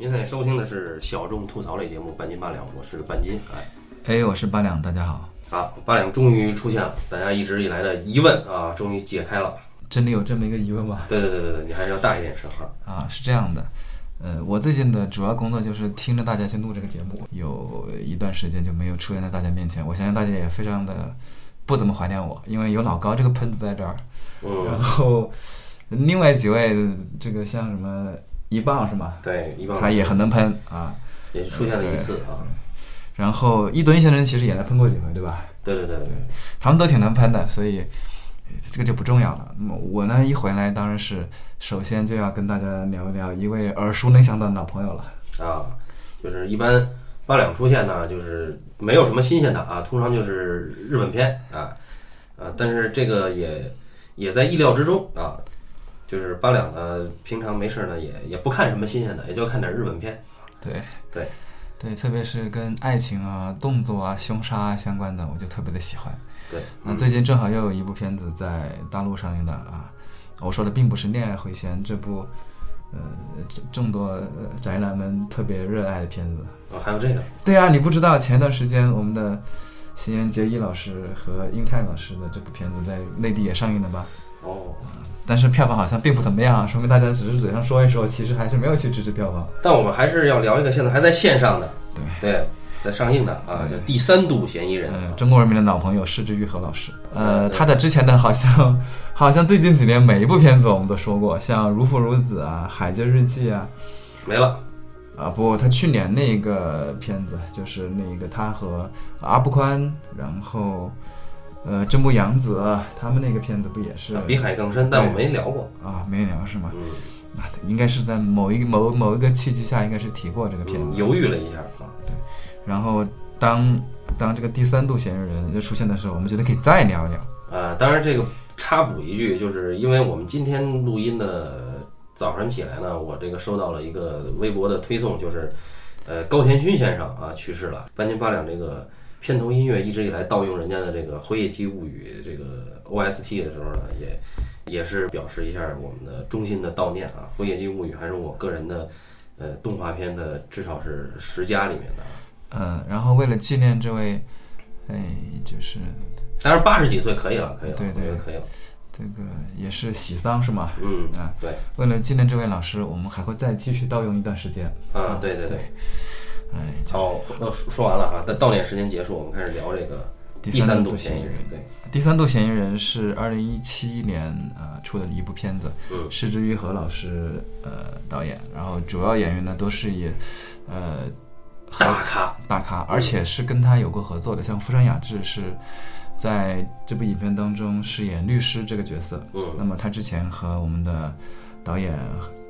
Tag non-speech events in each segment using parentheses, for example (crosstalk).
您现在收听的是小众吐槽类节目《半斤八两》，我是半斤。哎，嘿，我是八两，大家好。好，八两终于出现了，大家一直以来的疑问啊，终于解开了。真的有这么一个疑问吗？对对对对对，你还是要大一点声哈。啊，是这样的，呃，我最近的主要工作就是听着大家去录这个节目，有一段时间就没有出现在大家面前。我相信大家也非常的不怎么怀念我，因为有老高这个喷子在这儿，嗯然嗯，后另外几位这个像什么一棒是吗？对，一棒他也很能喷啊。也出现了一次啊。然后一吨先生其实也来喷过几回，对吧？对对对对，他们都挺能喷的，所以呃这个就不重要了。那么我呢，一回来当然是首先就要跟大家聊一聊一位耳熟能详的老朋友了。啊，就是一般八两出现呢，就是没有什么新鲜的啊，通常就是日本片啊啊，但是这个也也在意料之中啊。就是八两呢，平常没事呢也也不看什么新鲜的，也就看点日本片。对对对，特别是跟爱情啊、动作啊、凶杀啊相关的，我就特别的喜欢。对，那最近正好又有一部片子在大陆上映的啊，我说的并不是《恋爱回旋》这部，呃，众众多呃宅男们特别热爱的片子。哦，还有这个对啊，你不知道前段时间我们的新垣结衣老师和英泰老师的这部片子在内地也上映了吧？哦，但是票房好像并不怎么样啊，说明大家只是嘴上说一说，其实还是没有去支持票房。但我们还是要聊一个现在还在线上的，对。对，在上映的啊，叫《第三度嫌疑人》呃，中国人民的老朋友施之玉和老师，呃，他的之前的好像 (laughs) 好像最近几年每一部片子我们都说过，像《如父如子》啊，《海街日记》啊，没了。啊不，他去年那个片子就是那个他和阿布宽，然后呃真木阳子他们那个片子不也是啊比海更深，但我没聊过。啊没聊是吗？嗯，啊，应该是在某一某某一个契机下，应该是提过这个片子。嗯犹豫了一下啊。对然后当当这个第三度嫌疑人就出现的时候，我们觉得可以再聊一聊。呃，当然这个插补一句，就是因为我们今天录音的早上起来呢，我这个收到了一个微博的推送，就是呃高田勋先生啊去世了。半斤八两这个片头音乐一直以来盗用人家的这个《辉夜姬物语》这个 OST 的时候呢，也也是表示一下我们的衷心的悼念啊。《辉夜姬物语》还是我个人的呃动画片的至少是十佳里面的啊。嗯，然后为了纪念这位，哎，就是当然八十几岁可以了，可以了，对对可以了。这个也是喜丧是吗？嗯啊，对为了纪念这位老师，我们还会再继续盗用一段时间。啊，对对对对。哎，就是哦，呃说说完了哈，但到点时间结束，我们开始聊这个第第三度嫌疑人。对，第三度嫌疑人是二零一七年呃出的一部片子，嗯施之于和老师呃导演，然后主要演员呢都是以呃大咖，大咖，而且是跟他有过合作的，像富山雅治是在这部影片当中饰演律师这个角色。嗯那嗯么他之前和我们的导演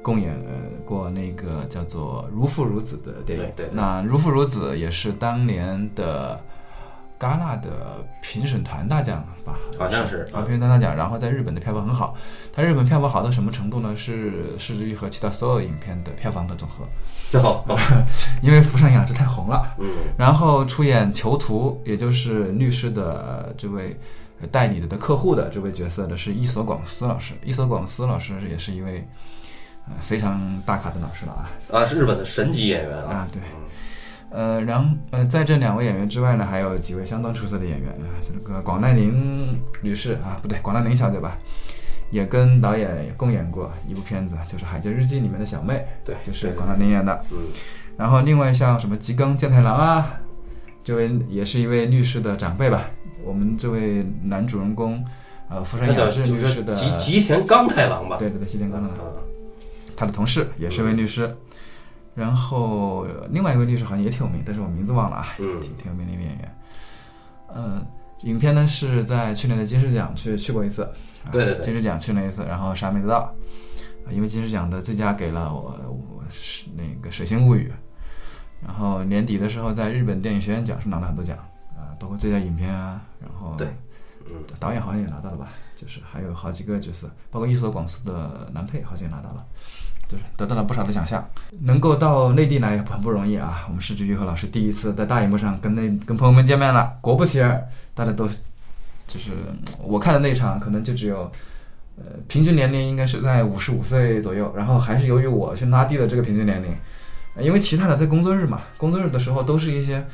共演呃过那个叫做《如父如子》的电影。对对对那《如父如子》也是当年的戛纳的评审团大奖吧？好像是啊，评审团大奖。然后在日本的票房很好，它日本票房好到什么程度呢？是是之于和其他所有影片的票房的总和，好，好 (laughs) 因为福山雅治太红了。嗯然后出演囚徒，也就是律师的呃这位呃代理的客户的这位角色的是伊索广司老师。伊索广司老师也是一位呃非常大咖的老师了啊啊，是日本的神级演员啊啊，对。呃，然后呃，在这两位演员之外呢，还有几位相当出色的演员啊，这个广濑铃女士啊，不对，广濑铃小姐吧，也跟导演共演过一部片子，就是《海街日记》里面的小妹，对就是广濑铃演的。嗯然后另外像什么吉冈健太郎啊，这位也是一位律师的长辈吧。我们这位男主人公，呃，福山雅治就是律师的，吉吉田刚太郎吧？对对对，吉田刚太郎，啊他的同事也是一位律师。然后呃另外一位律师好像也挺有名，但是我名字忘了啊，嗯挺挺有名的一位演员。嗯，影片呢是在去年的金狮奖去去过一次，啊对对对金狮奖去了一次，然后啥没得到，啊因为金狮奖的最佳给了我我是那个《水星物语》，然后年底的时候在日本电影学院奖是拿了很多奖啊，包括最佳影片啊，然后对嗯导演好像也拿到了吧，就是还有好几个角色，包括伊索广司的男配好像也拿到了。就是得到了不少的奖项，能够到内地来很不容易啊！我们施之玉和老师第一次在大荧幕上跟那跟朋友们见面了，果不其然，大家都就是我看的那场可能就只有，呃，平均年龄应该是在五十五岁左右，然后还是由于我去拉低了这个平均年龄，呃因为其他的在工作日嘛，工作日的时候都是一些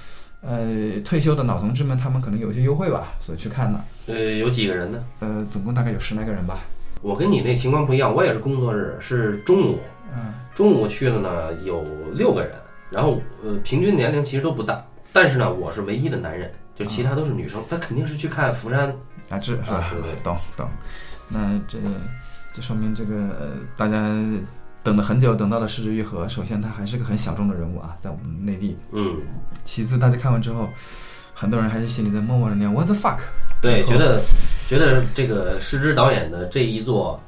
呃退休的老同志们，他们可能有一些优惠吧，所以去看的。呃，有几个人呢？呃，总共大概有十来个人吧。我跟你那情况不一样，我也是工作日，是中午，嗯，中午去的呢有六个人，然后呃平均年龄其实都不大，但是呢我是唯一的男人，就其他都是女生，他肯定是去看釜山，雅致是吧？啊对对懂懂。那这这说明这个、呃、大家等了很久，等到了失之愈合。首先，他还是个很小众的人物啊，在我们内地。嗯，其次，大家看完之后，很多人还是心里在默默的念 “What the fuck”。对，觉得觉得这个失之导演的这一作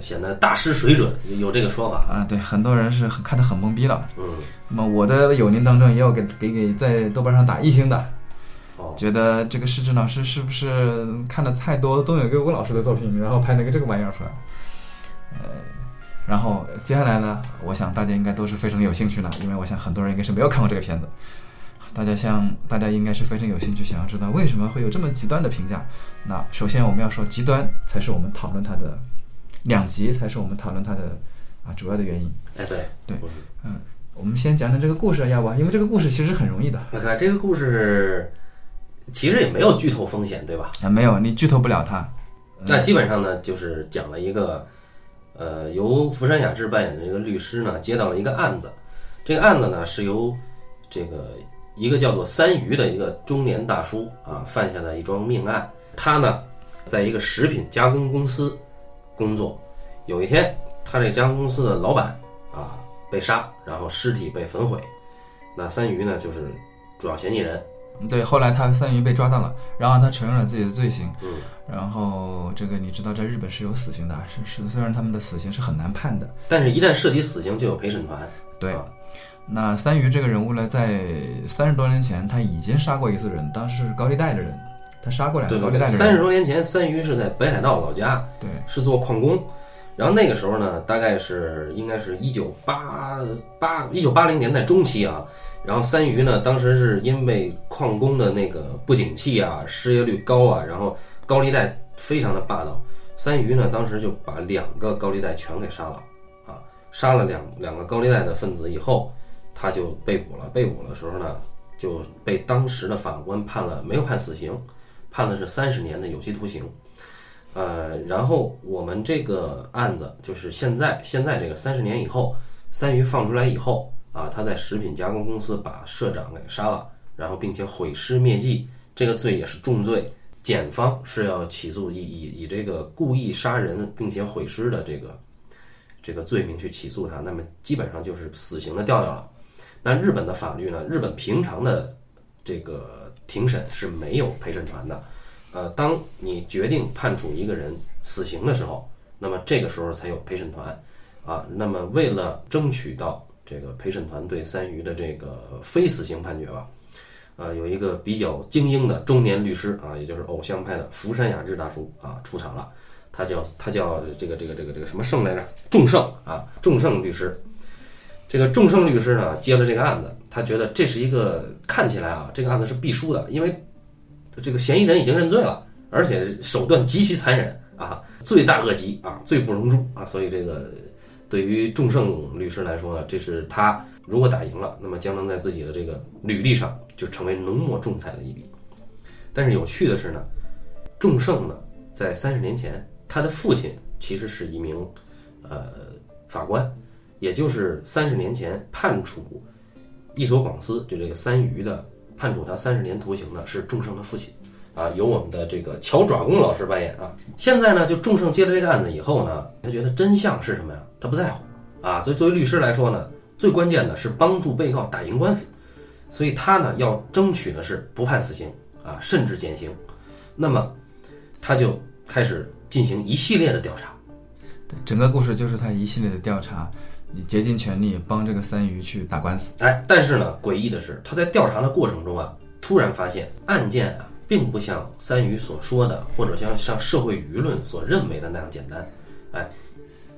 显得大师水准，有这个说法，啊，对，很多人是很看得很懵逼了。嗯，那么我的友邻当中也有给给给在豆瓣上打一星的，哦，觉得这个施志老师是不是看的太多东野圭吾老师的作品，然后拍了个这个玩意儿出来？呃，然后接下来呢，我想大家应该都是非常有兴趣了，因为我想很多人应该是没有看过这个片子。大家像大家应该是非常有兴趣，想要知道为什么会有这么极端的评价。那首先我们要说，极端才是我们讨论它的两极，才是我们讨论它的啊主要的原因。哎，对对嗯我们先讲讲这个故事，要不？因为这个故事其实很容易的我看这个故事其实也没有剧透风险，对吧？啊，没有你剧透不了它。那基本上呢，就是讲了一个，呃，由福山雅治扮演的这个律师呢，接到了一个案子。这个案子呢，是由这个一个叫做三鱼的一个中年大叔啊，犯下了一桩命案。他呢，在一个食品加工公司工作。有一天，他这个加工公司的老板啊被杀，然后尸体被焚毁。那三鱼呢，就是主要嫌疑人。对，后来他三鱼被抓到了，然后他承认了自己的罪行，嗯，然后这个你知道，在日本是有死刑的，是是，虽然他们的死刑是很难判的。但是，一旦涉及死刑，就有陪审团。对啊，那三鱼这个人物呢，在三十多年前他已经杀过一次人，当时是高利贷的人，他杀过两个高利贷的人。三十多年前，三鱼是在北海道老家，对，是做矿工。然后那个时候呢，大概是应该是一九八八一九八零年代中期啊。然后三鱼呢，当时是因为矿工的那个不景气啊，失业率高啊，然后高利贷非常的霸道。三鱼呢，当时就把两个高利贷全给杀了啊，杀了两两个高利贷的分子以后，他就被捕了。被捕的时候呢，就被当时的法官判了，没有判死刑，判的是三十年的有期徒刑。呃，然后我们这个案子就是现在现在这个三十年以后，三鱼放出来以后啊，他在食品加工公司把社长给杀了，然后并且毁尸灭迹，这个罪也是重罪。检方是要起诉以以以这个故意杀人并且毁尸的这个这个罪名去起诉他，那么基本上就是死刑的调调了。那日本的法律呢？日本平常的这个庭审是没有陪审团的。呃，当你决定判处一个人死刑的时候，那么这个时候才有陪审团啊。那么为了争取到这个陪审团对三鱼的这个非死刑判决吧，呃，有一个比较精英的中年律师啊，也就是偶像派的福山雅治大叔啊出场了。他叫他叫这个这个这个这个什么胜来着？众胜啊，众胜律师。这个众胜律师呢接了这个案子，他觉得这是一个看起来啊，这个案子是必输的，因为这个嫌疑人已经认罪了，而且手段极其残忍啊，罪大恶极啊，罪不容诛啊，所以这个对于众盛律师来说呢，这是他如果打赢了，那么将能在自己的这个履历上就成为浓墨重彩的一笔。但是有趣的是呢，众盛呢在三十年前，他的父亲其实是一名呃法官。也就是三十年前判处伊佐广司就这个三鱼的判处他三十年徒刑的是众胜的父亲，啊，由我们的这个乔爪功老师扮演啊。现在呢，就众胜接了这个案子以后呢，他觉得真相是什么呀？他不在乎啊。所以作为律师来说呢，最关键的是帮助被告打赢官司，所以他呢要争取的是不判死刑啊，甚至减刑。那么他就开始进行一系列的调查。对，整个故事就是他一系列的调查。你竭尽全力帮这个三鱼去打官司，哎，但是呢，诡异的是，他在调查的过程中啊，突然发现案件啊，并不像三鱼所说的，或者像像社会舆论所认为的那样简单。哎，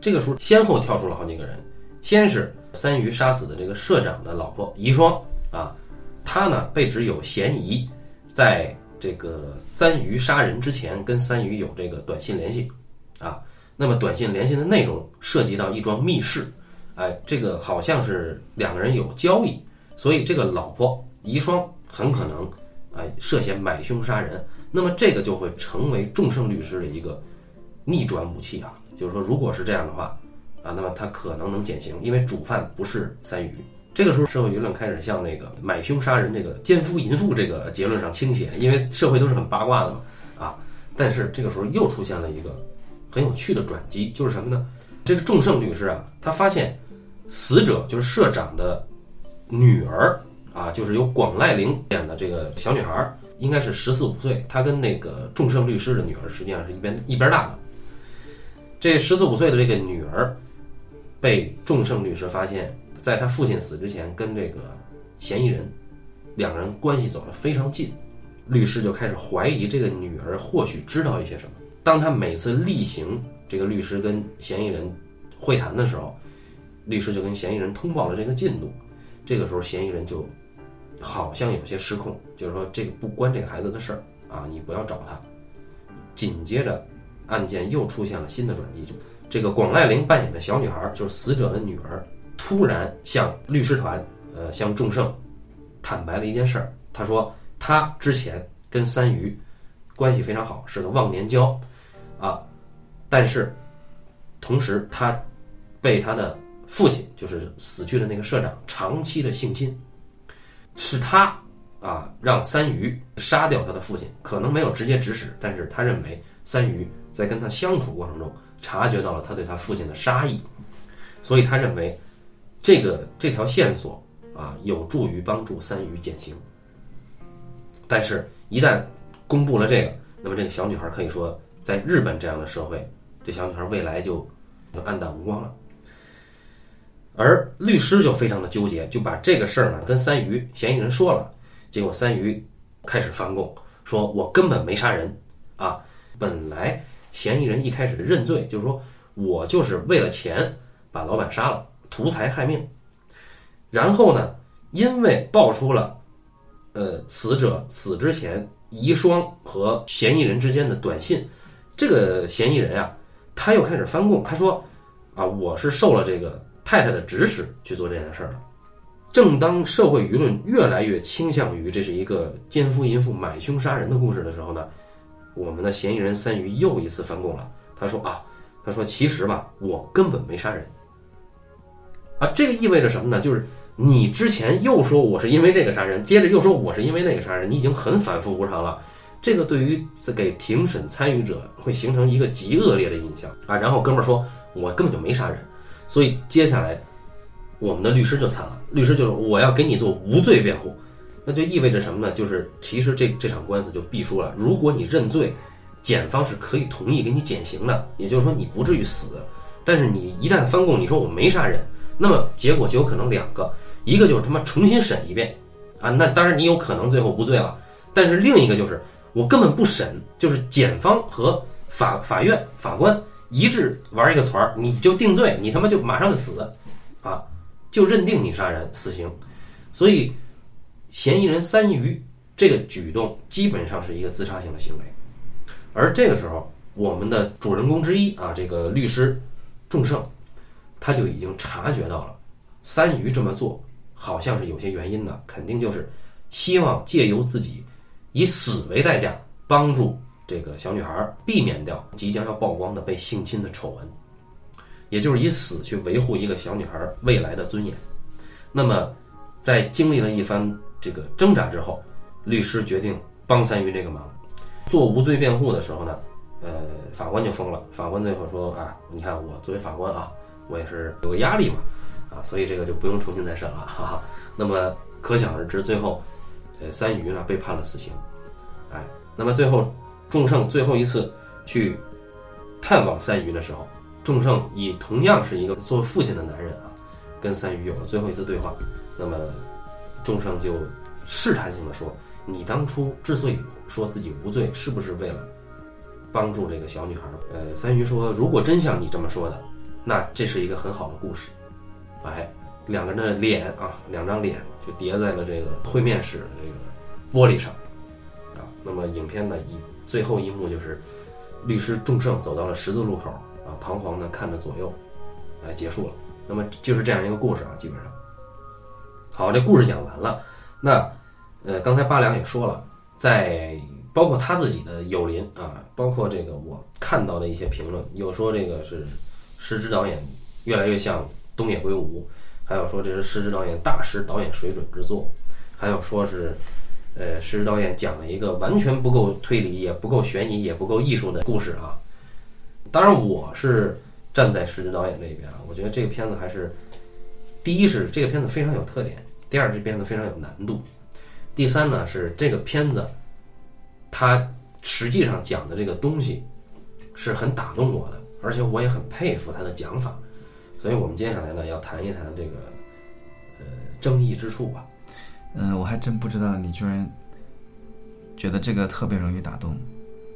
这个时候先后跳出了好几个人，先是三鱼杀死的这个社长的老婆遗孀啊，他呢被指有嫌疑，在这个三鱼杀人之前跟三鱼有这个短信联系啊，那么短信联系的内容涉及到一桩密室。哎，这个好像是两个人有交易，所以这个老婆遗孀很可能哎涉嫌买凶杀人。那么这个就会成为众胜律师的一个逆转武器啊，就是说，如果是这样的话啊，那么他可能能减刑，因为主犯不是三鱼。这个时候，社会舆论开始向那个买凶杀人、这个奸夫淫妇这个结论上倾斜，因为社会都是很八卦的嘛啊。但是这个时候又出现了一个很有趣的转机，就是什么呢？这个众胜律师啊，他发现死者就是社长的女儿啊，就是由广濑铃演的这个小女孩。应该是十四五岁，她跟那个众胜律师的女儿实际上是一边一边大的。这十四五岁的这个女儿，被众胜律师发现，在他父亲死之前，跟这个嫌疑人两个人关系走得非常近，律师就开始怀疑这个女儿或许知道一些什么。当他每次例行这个律师跟嫌疑人会谈的时候，律师就跟嫌疑人通报了这个进度，这个时候嫌疑人就。好像有些失控，就是说这个不关这个孩子的事儿啊，你不要找他。紧接着，案件又出现了新的转机，就这个广濑铃扮演的小女孩，就是死者的女儿，突然向律师团，呃，向众胜坦白了一件事儿。她说，她之前跟三鱼关系非常好，是个忘年交啊，但是同时她被她的父亲，就是死去的那个社长，长期的性侵。是他啊，让三鱼杀掉他的父亲，可能没有直接指使，但是他认为三鱼在跟他相处过程中察觉到了他对他父亲的杀意，所以他认为这个这条线索啊有助于帮助三鱼减刑。但是，一旦公布了这个，那么这个小女孩可以说，在日本这样的社会，这小女孩未来就就黯淡无光了。而律师就非常的纠结，就把这个事儿呢跟三鱼嫌疑人说了，结果三鱼开始翻供，说我根本没杀人啊！本来嫌疑人一开始认罪，就是说我就是为了钱把老板杀了，图财害命。然后呢，因为爆出了呃死者死之前遗孀和嫌疑人之间的短信，这个嫌疑人啊，他又开始翻供，他说啊，我是受了这个。太太的指使去做这件事儿了。正当社会舆论越来越倾向于这是一个奸夫淫妇买凶杀人的故事的时候呢，我们的嫌疑人三鱼又一次翻供了。他说啊，他说其实吧，我根本没杀人。啊，这个意味着什么呢？就是你之前又说我是因为这个杀人，接着又说我是因为那个杀人，你已经很反复无常了。这个对于给庭审参与者会形成一个极恶劣的印象啊。然后哥们儿说，我根本就没杀人。所以接下来，我们的律师就惨了。律师就是我要给你做无罪辩护，那就意味着什么呢？就是其实这这场官司就必输了。如果你认罪，检方是可以同意给你减刑的，也就是说你不至于死。但是你一旦翻供，你说我没杀人，那么结果就有可能两个，一个就是他妈重新审一遍，啊，那当然你有可能最后无罪了。但是另一个就是我根本不审，就是检方和法法院法官。一致玩一个团儿，你就定罪，你他妈就马上就死，啊，就认定你杀人，死刑。所以，嫌疑人三鱼这个举动基本上是一个自杀性的行为。而这个时候，我们的主人公之一啊，这个律师仲胜，他就已经察觉到了三鱼这么做好像是有些原因的，肯定就是希望借由自己以死为代价帮助。这个小女孩避免掉即将要曝光的被性侵的丑闻，也就是以死去维护一个小女孩未来的尊严。那么，在经历了一番这个挣扎之后，律师决定帮三鱼这个忙，做无罪辩护的时候呢，呃，法官就疯了。法官最后说啊，你看我作为法官啊，我也是有个压力嘛，啊，所以这个就不用重新再审了，哈哈。那么可想而知，最后，呃，三鱼呢被判了死刑。哎，那么最后。仲圣最后一次去探望三鱼的时候，仲圣以同样是一个做父亲的男人啊，跟三鱼有了最后一次对话。那么，仲圣就试探性的说：“你当初之所以说自己无罪，是不是为了帮助这个小女孩？”呃，三鱼说：“如果真像你这么说的，那这是一个很好的故事。”哎，两个人的脸啊，两张脸就叠在了这个会面室的这个玻璃上啊。那么，影片呢以。最后一幕就是，律师仲胜走到了十字路口啊，彷徨的看着左右，哎，结束了。那么就是这样一个故事啊，基本上。好，这故事讲完了。那呃，刚才八两也说了，在包括他自己的友邻啊，包括这个我看到的一些评论，有说这个是石之导演越来越像东野圭吾，还有说这是石之导演大师导演水准之作，还有说是呃石之导演讲了一个完全不够推理，也不够悬疑，也不够艺术的故事啊。当然，我是站在石之导演这边啊，我觉得这个片子还是第一是这个片子非常有特点，第二这片子非常有难度，第三呢是这个片子它实际上讲的这个东西是很打动我的，而且我也很佩服他的讲法，所以我们接下来呢要谈一谈这个呃争议之处吧。嗯，我还真不知道你居然觉得这个特别容易打动。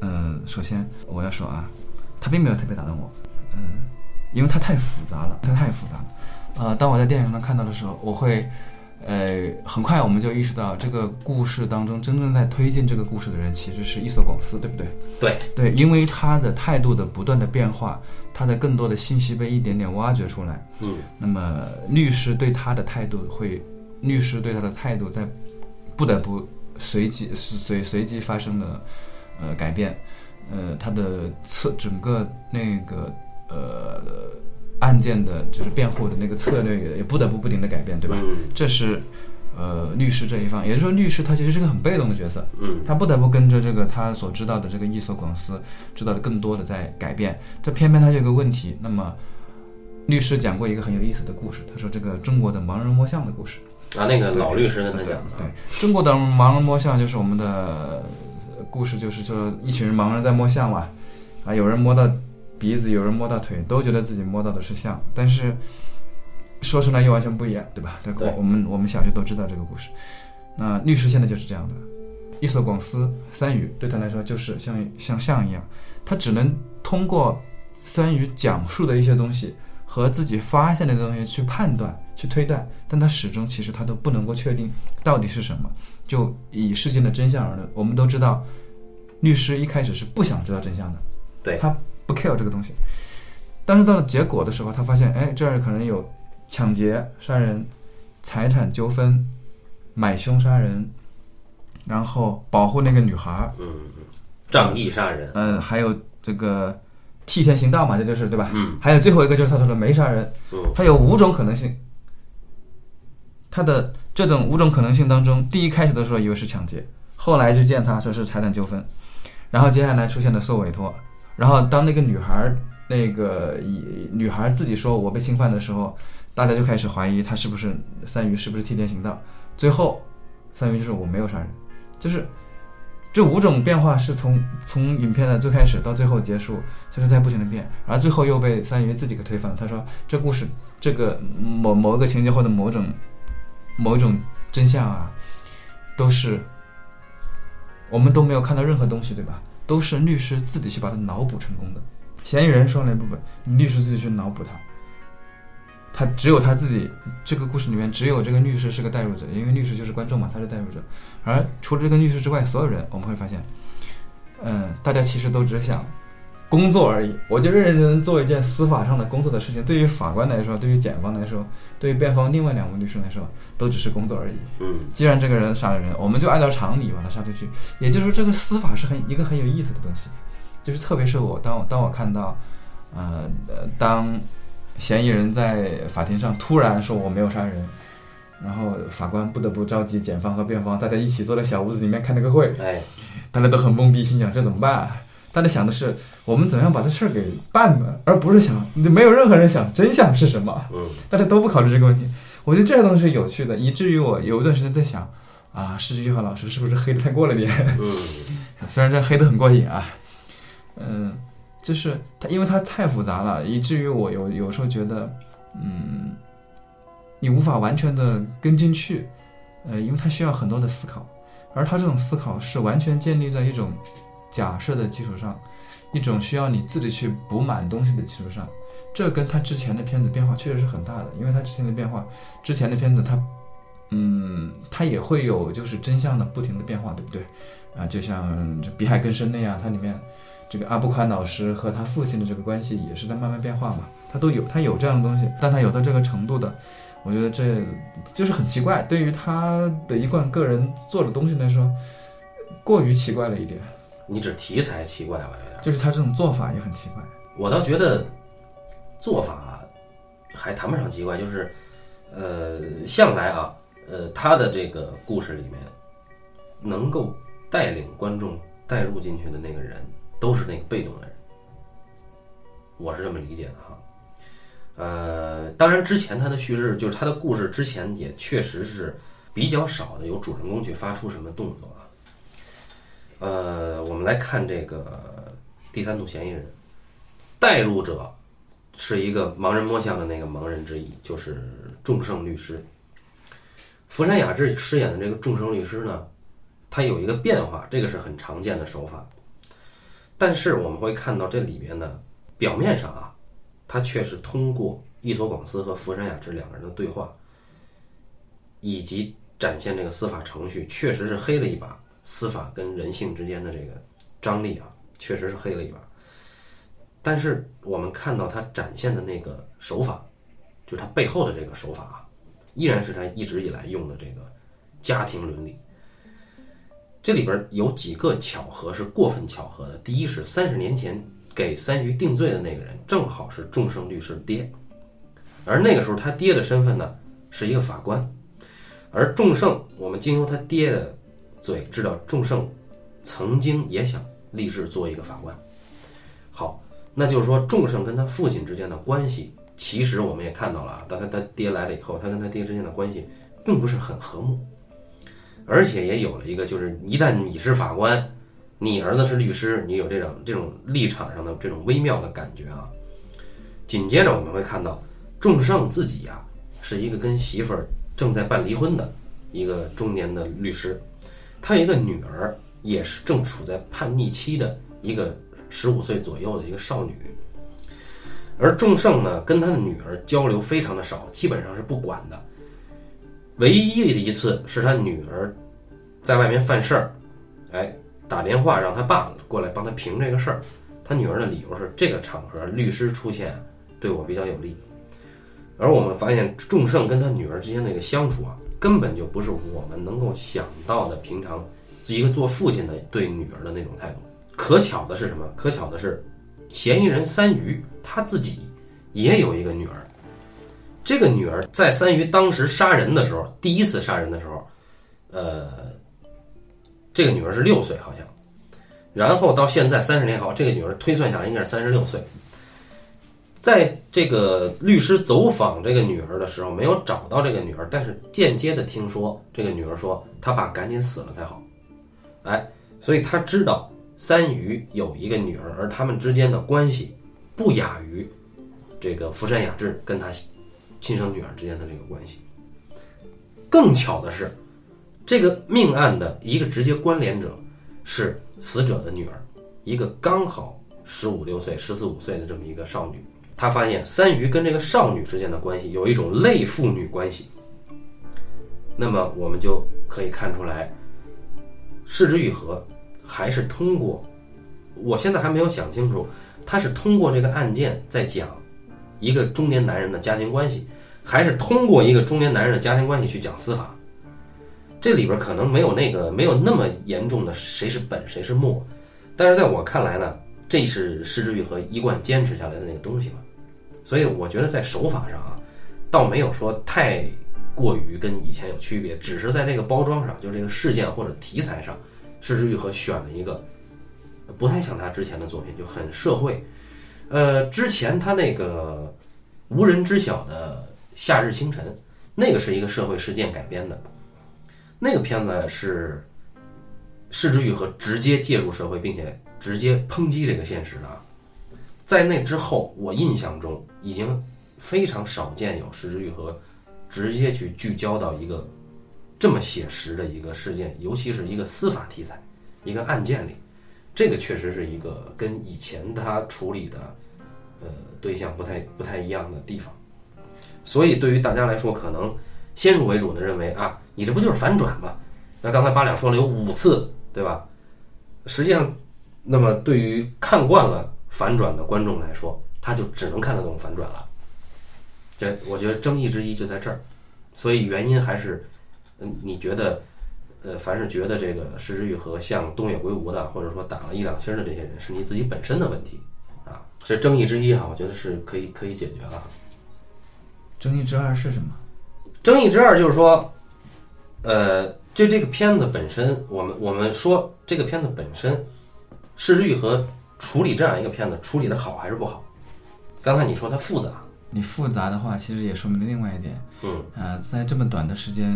嗯，首先我要说啊，它并没有特别打动我。嗯，因为它太复杂了，它太复杂了。呃，当我在电影上看到的时候，我会，呃，很快我们就意识到，这个故事当中真正在推进这个故事的人其实是伊索广司，对不对？对对，因为他的态度的不断的变化，他的更多的信息被一点点挖掘出来。嗯，那么律师对他的态度会，律师对他的态度在不得不随即随随机发生了呃改变，呃，他的策整个那个呃案件的就是辩护的那个策略也也不得不不停的改变，对吧？嗯这是呃律师这一方，也就是说律师他其实是个很被动的角色，嗯他不得不跟着这个他所知道的这个伊索广司知道的更多的在改变，这偏偏他有个问题。那么，律师讲过一个很有意思的故事，他说这个中国的盲人摸象的故事。啊，那个老律师跟他讲的对啊，，中国的盲人摸象就是我们的呃故事，就是说一群人盲人在摸象嘛，啊，有人摸到鼻子，有人摸到腿，都觉得自己摸到的是象，但是说出来又完全不一样，对吧？对，我们我们小学都知道这个故事。那律师现在就是这样的，一所广司三语对他来说就是像像象一样，他只能通过三语讲述的一些东西和自己发现的东西去判断、去推断，但他始终其实他都不能够确定到底是什么。就以事件的真相而论，我们都知道，律师一开始是不想知道真相的，对他不 care 这个东西。但是到了结果的时候，他发现，哎，这儿可能有抢劫、杀人、财产纠纷、买凶杀人，然后保护那个女孩儿，嗯，嗯仗义杀人，嗯，还有这个替天行道嘛，这就是对吧？嗯还有最后一个就是他说的没杀人，嗯他有五种可能性。他的这种五种可能性当中，第一开始的时候以为是抢劫，后来就见他说是财产纠纷，然后接下来出现了受委托，然后当那个女孩儿那个以女孩自己说我被侵犯的时候，大家就开始怀疑他是不是三鱼是不是替天行道，最后三鱼就是我没有杀人，就是这五种变化是从从影片的最开始到最后结束，就是在不停的变，而最后又被三鱼自己给推翻。他说这故事这个某某一个情节或者某种某一种真相啊，都是我们都没有看到任何东西，对吧？都是律师自己去把它脑补成功的。嫌疑人说那部分，律师自己去脑补他。他只有他自己，这个故事里面只有这个律师是个代入者，因为律师就是观众嘛，他是代入者。而除了这个律师之外，所有人我们会发现，嗯，大家其实都只想工作而已。我就认认真真做一件司法上的工作的事情。对于法官来说，对于检方来说，对于辩方另外两位律师来说，都只是工作而已。嗯既然这个人杀了人，我们就按照常理把他杀出去。也就是说，这个司法是很一个很有意思的东西。就是特别是我当我当我看到，呃呃，当嫌疑人在法庭上突然说我没有杀人，然后法官不得不召集检方和辩方，大家一起坐在小屋子里面开那个会，哎，大家都很懵逼，心想这怎么办、啊？大家想的是我们怎么样把这事儿给办了，而不是想就没有任何人想真相是什么。嗯大家都不考虑这个问题。我觉得这些东西是有趣的，以至于我有一段时间在想，啊，施菊和老师是不是黑的太过了点？嗯 (laughs) 虽然这黑的很过瘾啊，嗯，就是他，因为他太复杂了，以至于我有有时候觉得，嗯，你无法完全的跟进去，呃，因为他需要很多的思考，而他这种思考是完全建立在一种假设的基础上，一种需要你自己去补满东西的基础上。这跟他之前的片子变化确实是很大的，因为他之前的变化，之前的片子他，嗯，他也会有就是真相的不停的变化，对不对？啊，就像这《比海更深》那样，它里面这个阿布宽老师和他父亲的这个关系也是在慢慢变化嘛，他都有他有这样的东西，但他有到这个程度的，我觉得这就是很奇怪，对于他的一贯个人做的东西来说，过于奇怪了一点，你指题材奇怪吧？有点。就是他这种做法也很奇怪。我倒觉得做法还谈不上奇怪，就是呃，向来啊，呃，他的这个故事里面能够带领观众带入进去的那个人，都是那个被动的人。我是这么理解的哈。呃，当然之前他的叙事就是他的故事之前也确实是比较少的有主人公去发出什么动作啊。呃，我们来看这个第三组嫌疑人。带入者是一个盲人摸象的那个盲人之一，就是众盛律师。福山雅治饰演的这个众盛律师呢，他有一个变化，这个是很常见的手法。但是我们会看到这里面呢，表面上啊，他却是通过伊索广司和福山雅治两个人的对话，以及展现这个司法程序，确实是黑了一把司法跟人性之间的这个张力啊，确实是黑了一把。但是我们看到他展现的那个手法，就是他背后的这个手法啊，依然是他一直以来用的这个家庭伦理。这里边有几个巧合是过分巧合的。第一是三十年前给三鱼定罪的那个人，正好是众盛律师的爹，而那个时候他爹的身份呢是一个法官，而众盛我们经由他爹的嘴知道，众胜曾经也想立志做一个法官。好。那就是说，众胜跟他父亲之间的关系，其实我们也看到了啊。当他他爹来了以后，他跟他爹之间的关系并不是很和睦，而且也有了一个，就是一旦你是法官，你儿子是律师，你有这种这种立场上的这种微妙的感觉啊。紧接着我们会看到，众胜自己呀是一个跟媳妇儿正在办离婚的一个中年的律师，他有一个女儿，也是正处在叛逆期的一个。十五岁左右的一个少女，而仲胜呢，跟他的女儿交流非常的少，基本上是不管的。唯一的一次是他女儿在外面犯事儿，哎，打电话让他爸过来帮他评这个事儿。他女儿的理由是这个场合律师出现对我比较有利。而我们发现仲胜跟他女儿之间那个相处啊，根本就不是我们能够想到的平常一个做父亲的对女儿的那种态度。可巧的是什么？可巧的是，嫌疑人三鱼他自己也有一个女儿。这个女儿在三鱼当时杀人的时候，第一次杀人的时候，呃，这个女儿是六岁好像。然后到现在三十年后，这个女儿推算下来应该是三十六岁。在这个律师走访这个女儿的时候，没有找到这个女儿，但是间接的听说这个女儿说她爸赶紧死了才好。哎，所以他知道。三鱼有一个女儿，而他们之间的关系不亚于这个福山雅治跟他亲生女儿之间的这个关系。更巧的是，这个命案的一个直接关联者是死者的女儿，一个刚好十五六岁、十四五岁的这么一个少女。他发现三鱼跟这个少女之间的关系有一种类父女关系。那么我们就可以看出来，失之愈合。还是通过，我现在还没有想清楚，他是通过这个案件在讲一个中年男人的家庭关系，还是通过一个中年男人的家庭关系去讲司法？这里边可能没有那个没有那么严重的谁是本谁是末，但是在我看来呢，这是失之愈和一贯坚持下来的那个东西嘛。所以我觉得在手法上啊，倒没有说太过于跟以前有区别，只是在这个包装上，就这个事件或者题材上。失之愈合选了一个不太像他之前的作品，就很社会。呃，之前他那个无人知晓的夏日清晨，那个是一个社会事件改编的，那个片子是失之愈合直接介入社会，并且直接抨击这个现实的啊。在那之后，我印象中已经非常少见有失之愈合直接去聚焦到一个。这么写实的一个事件，尤其是一个司法题材，一个案件里，这个确实是一个跟以前他处理的，呃，对象不太不太一样的地方。所以对于大家来说，可能先入为主的认为啊，你这不就是反转吗？那刚才八两说了有五次，对吧？实际上，那么对于看惯了反转的观众来说，他就只能看得懂反转了。这我觉得争议之一就在这儿，所以原因还是，嗯，你觉得，呃，凡是觉得这个石之愈合像东野圭吾的，或者说打了一两星的这些人，是你自己本身的问题啊，这争议之一哈，我觉得是可以可以解决了。争议之二是什么？争议之二就是说，呃，就这个片子本身，我们我们说这个片子本身，石之愈合处理这样一个片子处理的好还是不好？刚才你说它复杂，你复杂的话，其实也说明了另外一点，嗯，呃，在这么短的时间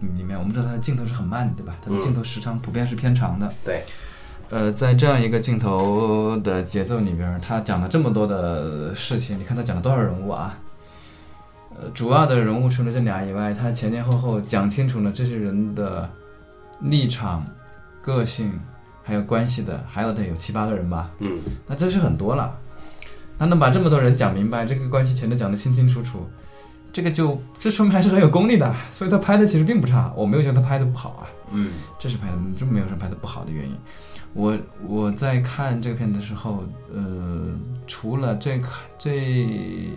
里面，我们知道它的镜头是很慢的，对吧？它的镜头时长普遍是偏长的。对，呃，在这样一个镜头的节奏里边，他讲了这么多的事情，你看他讲了多少人物啊？呃，主要的人物除了这俩以外，他前前后后讲清楚了这些人的立场、个性还有关系的，还有得有七八个人吧。嗯，那这是很多了。那能把这么多人讲明白，这个关系全都讲得清清楚楚，这个就这说明还是很有功力的。所以他拍的其实并不差，我没有觉得他拍的不好啊。嗯，这是拍的，就没有什么拍的不好的原因。我我在看这个片子的时候，呃，除了最最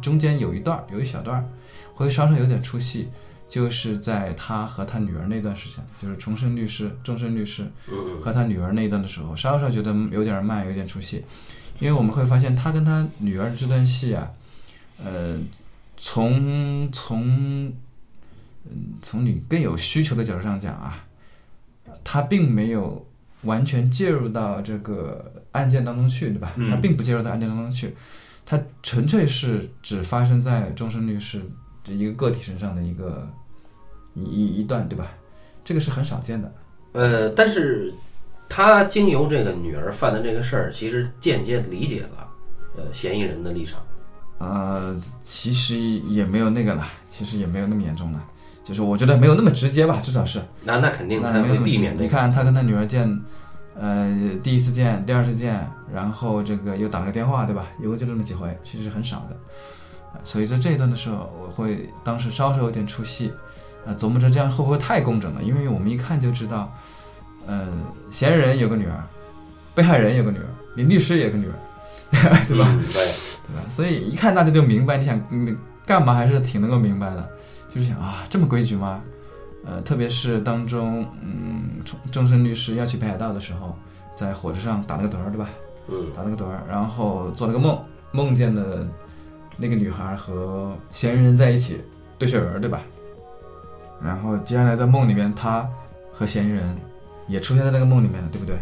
中间有一段儿有一小段儿会稍稍有点出戏，就是在他和他女儿那段时间，就是重生律师、终身律师嗯和他女儿那一段的时候，稍稍觉得有点慢，有点出戏，因为我们会发现他跟他女儿这段戏啊，呃，从从嗯从你更有需求的角度上讲啊，他并没有完全介入到这个案件当中去，对吧？嗯他并不介入到案件当中去，他纯粹是只发生在终身律师这一个个体身上的一个一一一段，对吧？这个是很少见的。呃，但是他经由这个女儿犯的这个事儿，其实间接理解了呃嫌疑人的立场。呃，其实也没有那个了，其实也没有那么严重了，就是我觉得没有那么直接吧，至少是。那那肯定他会那没有那么直避免这个。你看他跟他女儿见，呃，第一次见，第二次见，然后这个又打了个电话，对吧？一共就这么几回，其实是很少的。呃所以在这一段的时候，我会当时稍稍有点出戏，啊、琢磨着这样会不会太工整了？因为我们一看就知道，呃，嫌疑人有个女儿，被害人有个女儿，林律师也有个女儿，(laughs) 对吧？嗯对，对吧？所以一看大家就明白，你想你干嘛还是挺能够明白的，就是想啊这么规矩吗？呃，特别是当中嗯终终身律师要去北海道的时候，在火车上打了个盹儿，对吧？嗯打了个盹儿，然后做了个梦，梦见了那个女孩和嫌疑人在一起堆雪人儿，对吧？然后接下来在梦里面，他和嫌疑人也出现在那个梦里面了，对不对？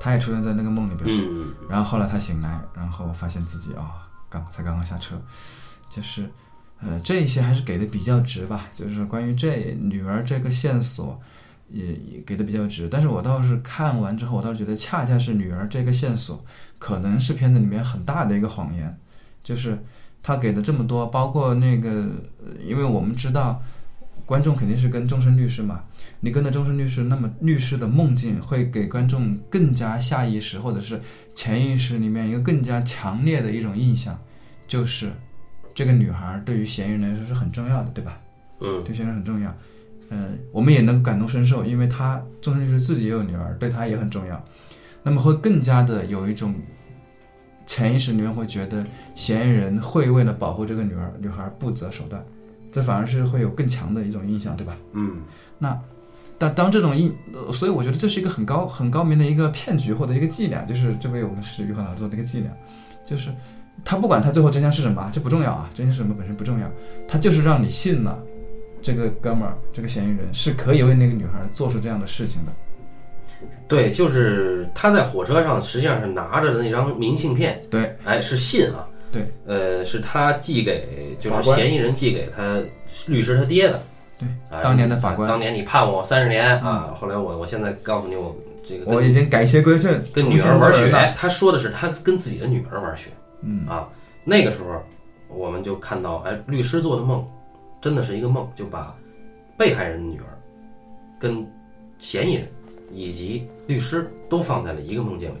他也出现在那个梦里边。嗯然后后来他醒来，然后发现自己啊、刚才刚刚下车，就是，呃，这一些还是给的比较直吧，就是关于这女儿这个线索也也给的比较直。但是我倒是看完之后，我倒是觉得恰恰是女儿这个线索，可能是片子里面很大的一个谎言，就是他给的这么多，包括那个，呃因为我们知道。观众肯定是跟终身律师嘛，你跟着终身律师，那么律师的梦境会给观众更加下意识或者是潜意识里面一个更加强烈的一种印象，就是这个女孩对于嫌疑人来说是很重要的，对吧？嗯对嫌疑人很重要。呃，我们也能感同身受，因为他终身律师自己也有女儿，对他也很重要。那么会更加的有一种潜意识里面会觉得嫌疑人会为了保护这个女儿女孩不择手段，这反而是会有更强的一种印象，对吧？嗯那但当这种印，呃所以我觉得这是一个很高很高明的一个骗局或者一个伎俩，就是这位我们是于和老师做的一个伎俩，就是他不管他最后真相是什么，这不重要啊，真相是什么本身不重要，他就是让你信了这个哥们儿这个嫌疑人是可以为那个女孩做出这样的事情的。对，就是他在火车上实际上是拿着的那张明信片，对，哎，是信啊，对，呃，是他寄给，就是嫌疑人寄给他律师他爹的。对哎，当年的法官嗯当年你判我三十年啊，后来我我现在告诉你，我这个我已经改邪归正，跟女儿玩雪他说的是他跟自己的女儿玩雪嗯，啊。那个时候我们就看到，哎，律师做的梦真的是一个梦，就把被害人的女儿跟嫌疑人以及律师都放在了一个梦境里。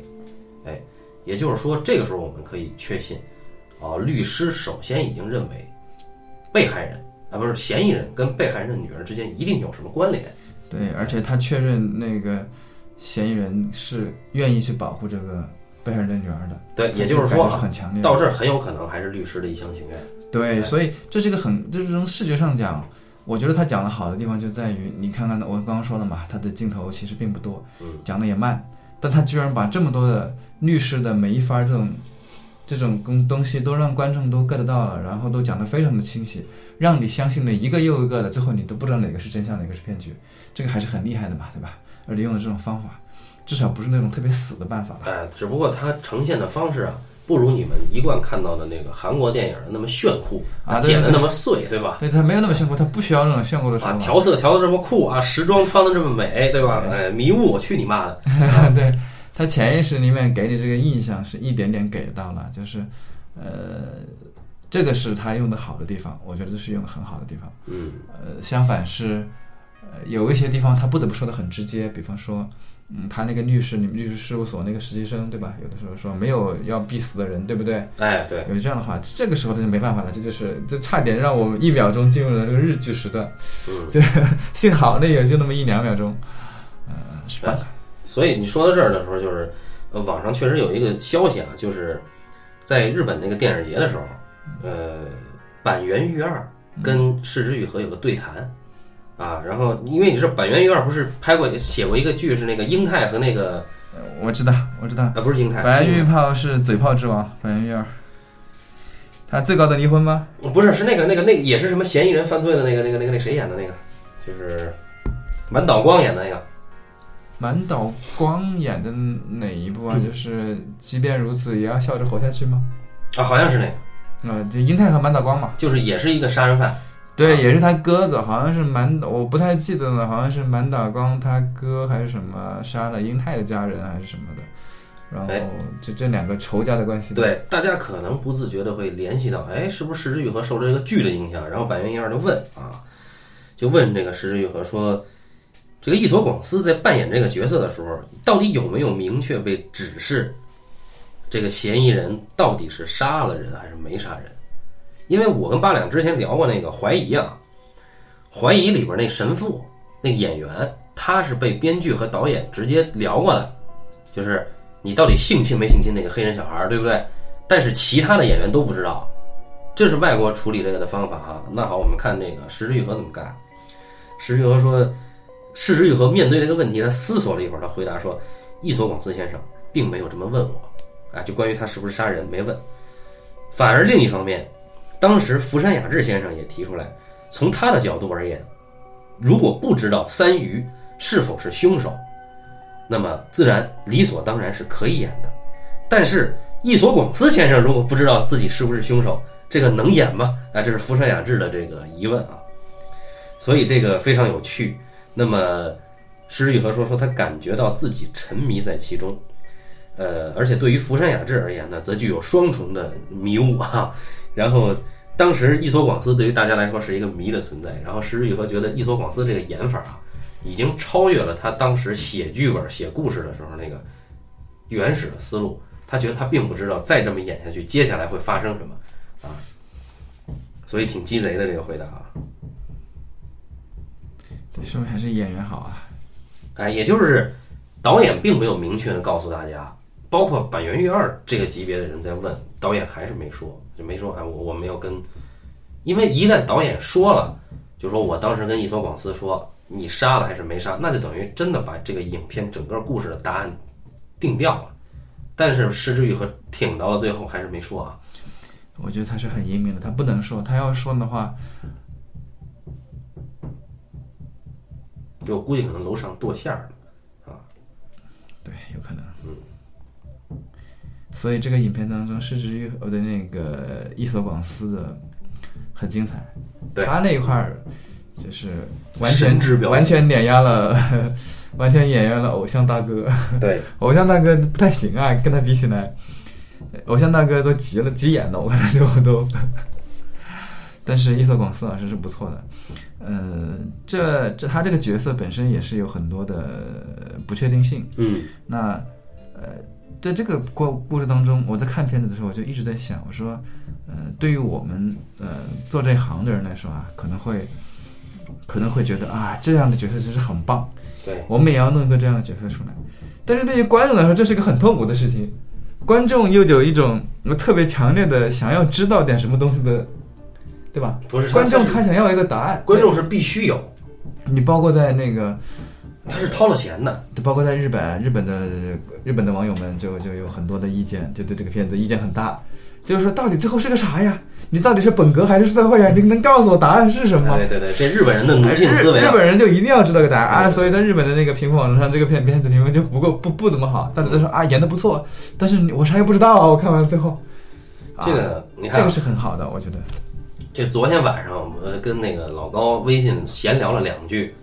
哎，也就是说，这个时候我们可以确信，啊，律师首先已经认为被害人啊不是嫌疑人跟被害人的女儿之间一定有什么关联。对，而且他确认那个嫌疑人是愿意去保护这个被害人的女儿的。对，也就是说啊，很强烈。到这儿很有可能还是律师的一厢情愿。对，哎所以这是一个很，就是从视觉上讲，我觉得他讲的好的地方就在于，你看看我刚刚说了嘛，他的镜头其实并不多，嗯，讲的也慢，但他居然把这么多的律师的每一番这种这种东东西都让观众都 get 到了，然后都讲得非常的清晰，让你相信了一个又一个的，最后你都不知道哪个是真相，哪个是骗局，这个还是很厉害的嘛，对吧？而且用的这种方法，至少不是那种特别死的办法吧？哎，只不过他呈现的方式啊，不如你们一贯看到的那个韩国电影的那么炫酷啊剪的那么碎，对吧？对他没有那么炫酷，他不需要那种炫酷的手啊，调色调的这么酷啊，时装穿的这么美，对吧？哎，迷雾，我去你妈的！(laughs) 对他潜意识里面给你这个印象是一点点给到了，就是，呃，这个是他用的好的地方，我觉得这是用的很好的地方。嗯，呃，相反是，呃，有一些地方他不得不说的很直接，比方说，嗯，他那个律师，你们律师事务所那个实习生，对吧？有的时候说没有要必死的人，对不对？哎，对，有这样的话，这个时候他就没办法了，这就是这差点让我们一秒钟进入了这个日剧时段，嗯，对幸好那也就那么一两秒钟，呃，是办法。所以你说到这儿的时候，就是呃，网上确实有一个消息啊，就是在日本那个电影节的时候，呃，板垣裕二跟市之愈合有个对谈。啊，然后因为你是板垣裕二不是拍过写过一个剧是那个英泰和那个呃我知道，我知道，啊不是英泰，白是玉炮是嘴炮之王，白玉二。他最高的离婚吗？不是是那个那个那个也是什么嫌疑人犯罪的那个那个那个那谁演的那个，就是满岛光演的那个满岛光演的哪一部啊？嗯就是即便如此也要笑着活下去吗？啊，好像是那个，呃，就英泰和满岛光嘛，就是也是一个杀人犯，对，啊也是他哥哥，好像是满，我不太记得了，好像是满岛光他哥还是什么杀了英泰的家人还是什么的，然哎后这这两个仇家的关系，对，大家可能不自觉的会联系到，哎，是不是石之愈合受这个剧的影响？然后板垣一二就问啊，就问这个石之愈合说，这个伊佐广司在扮演这个角色的时候，到底有没有明确被指示这个嫌疑人到底是杀了人还是没杀人？因为我跟八两之前聊过那个怀疑啊，怀疑里边那神父那演员，他是被编剧和导演直接聊过的，就是你到底性侵没性侵那个黑人小孩，对不对？但是其他的演员都不知道，这是外国处理这个的方法哈。那好，我们看那个石之愈合怎么干。石之愈合说，石之愈合面对这个问题，他思索了一会儿，他回答说：“伊索广司先生并没有这么问我，啊，就关于他是不是杀人没问。反而另一方面，当时福山雅治先生也提出来，从他的角度而言，如果不知道三鱼是否是凶手，那么自然理所当然是可以演的。但是伊索广司先生如果不知道自己是不是凶手，这个能演吗？啊，这是福山雅治的这个疑问啊。所以这个非常有趣。那么石玉和说说他感觉到自己沉迷在其中，呃，而且对于福山雅治而言呢，则具有双重的迷雾啊。然后当时伊索广司对于大家来说是一个谜的存在，然后石玉和觉得伊索广司这个演法啊，已经超越了他当时写剧本、写故事的时候那个原始的思路。他觉得他并不知道再这么演下去，接下来会发生什么啊，所以挺鸡贼的这个回答啊。对，说明还是演员好啊。哎，也就是导演并没有明确的告诉大家，包括板垣裕二这个级别的人在问，导演还是没说，就没说哎，我我没有跟，因为一旦导演说了，就说我当时跟伊索广司说你杀了还是没杀，那就等于真的把这个影片整个故事的答案定掉了。但是石之愈和挺到了最后还是没说啊。我觉得他是很英明的，他不能说，他要说的话，就我估计可能楼上剁馅儿了。对，有可能。所以这个影片当中，失之愈合的那个伊索广司的很精彩，他那一块儿就是完全完全碾压了，(laughs) 完全碾压了偶像大哥。对，(laughs) 偶像大哥不太行啊，跟他比起来，偶像大哥都急了，急眼了，我看他最后都。(laughs) 但是伊索广司老师是不错的，呃，这这他这个角色本身也是有很多的不确定性。嗯。那呃，在这个过故事当中，我在看片子的时候，我就一直在想，我说，呃，对于我们呃做这行的人来说啊，可能会可能会觉得啊，这样的角色真是很棒。对，我们也要弄一个这样的角色出来。但是对于观众来说，这是一个很痛苦的事情。观众又有一种特别强烈的想要知道点什么东西的，对吧？不是观众他他想要一个答案。观众是必须有，你包括在那个，他是掏了钱的，包括在日本，日本的日本的网友们就就有很多的意见，就对这个片子意见很大，就是说到底最后是个啥呀？你到底是本格还是社会呀？你能告诉我答案是什么？对对对，这日本人的奴性思维啊，日本人就一定要知道个答案啊，所以在日本的那个评分网站上，这个片片子评分就不够不不怎么好，大家都说啊演的不错，但是我啥也不知道啊，我看完最后，啊这个你看啊这个是很好的，我觉得。这昨天晚上，我，跟那个老高微信闲聊了两句，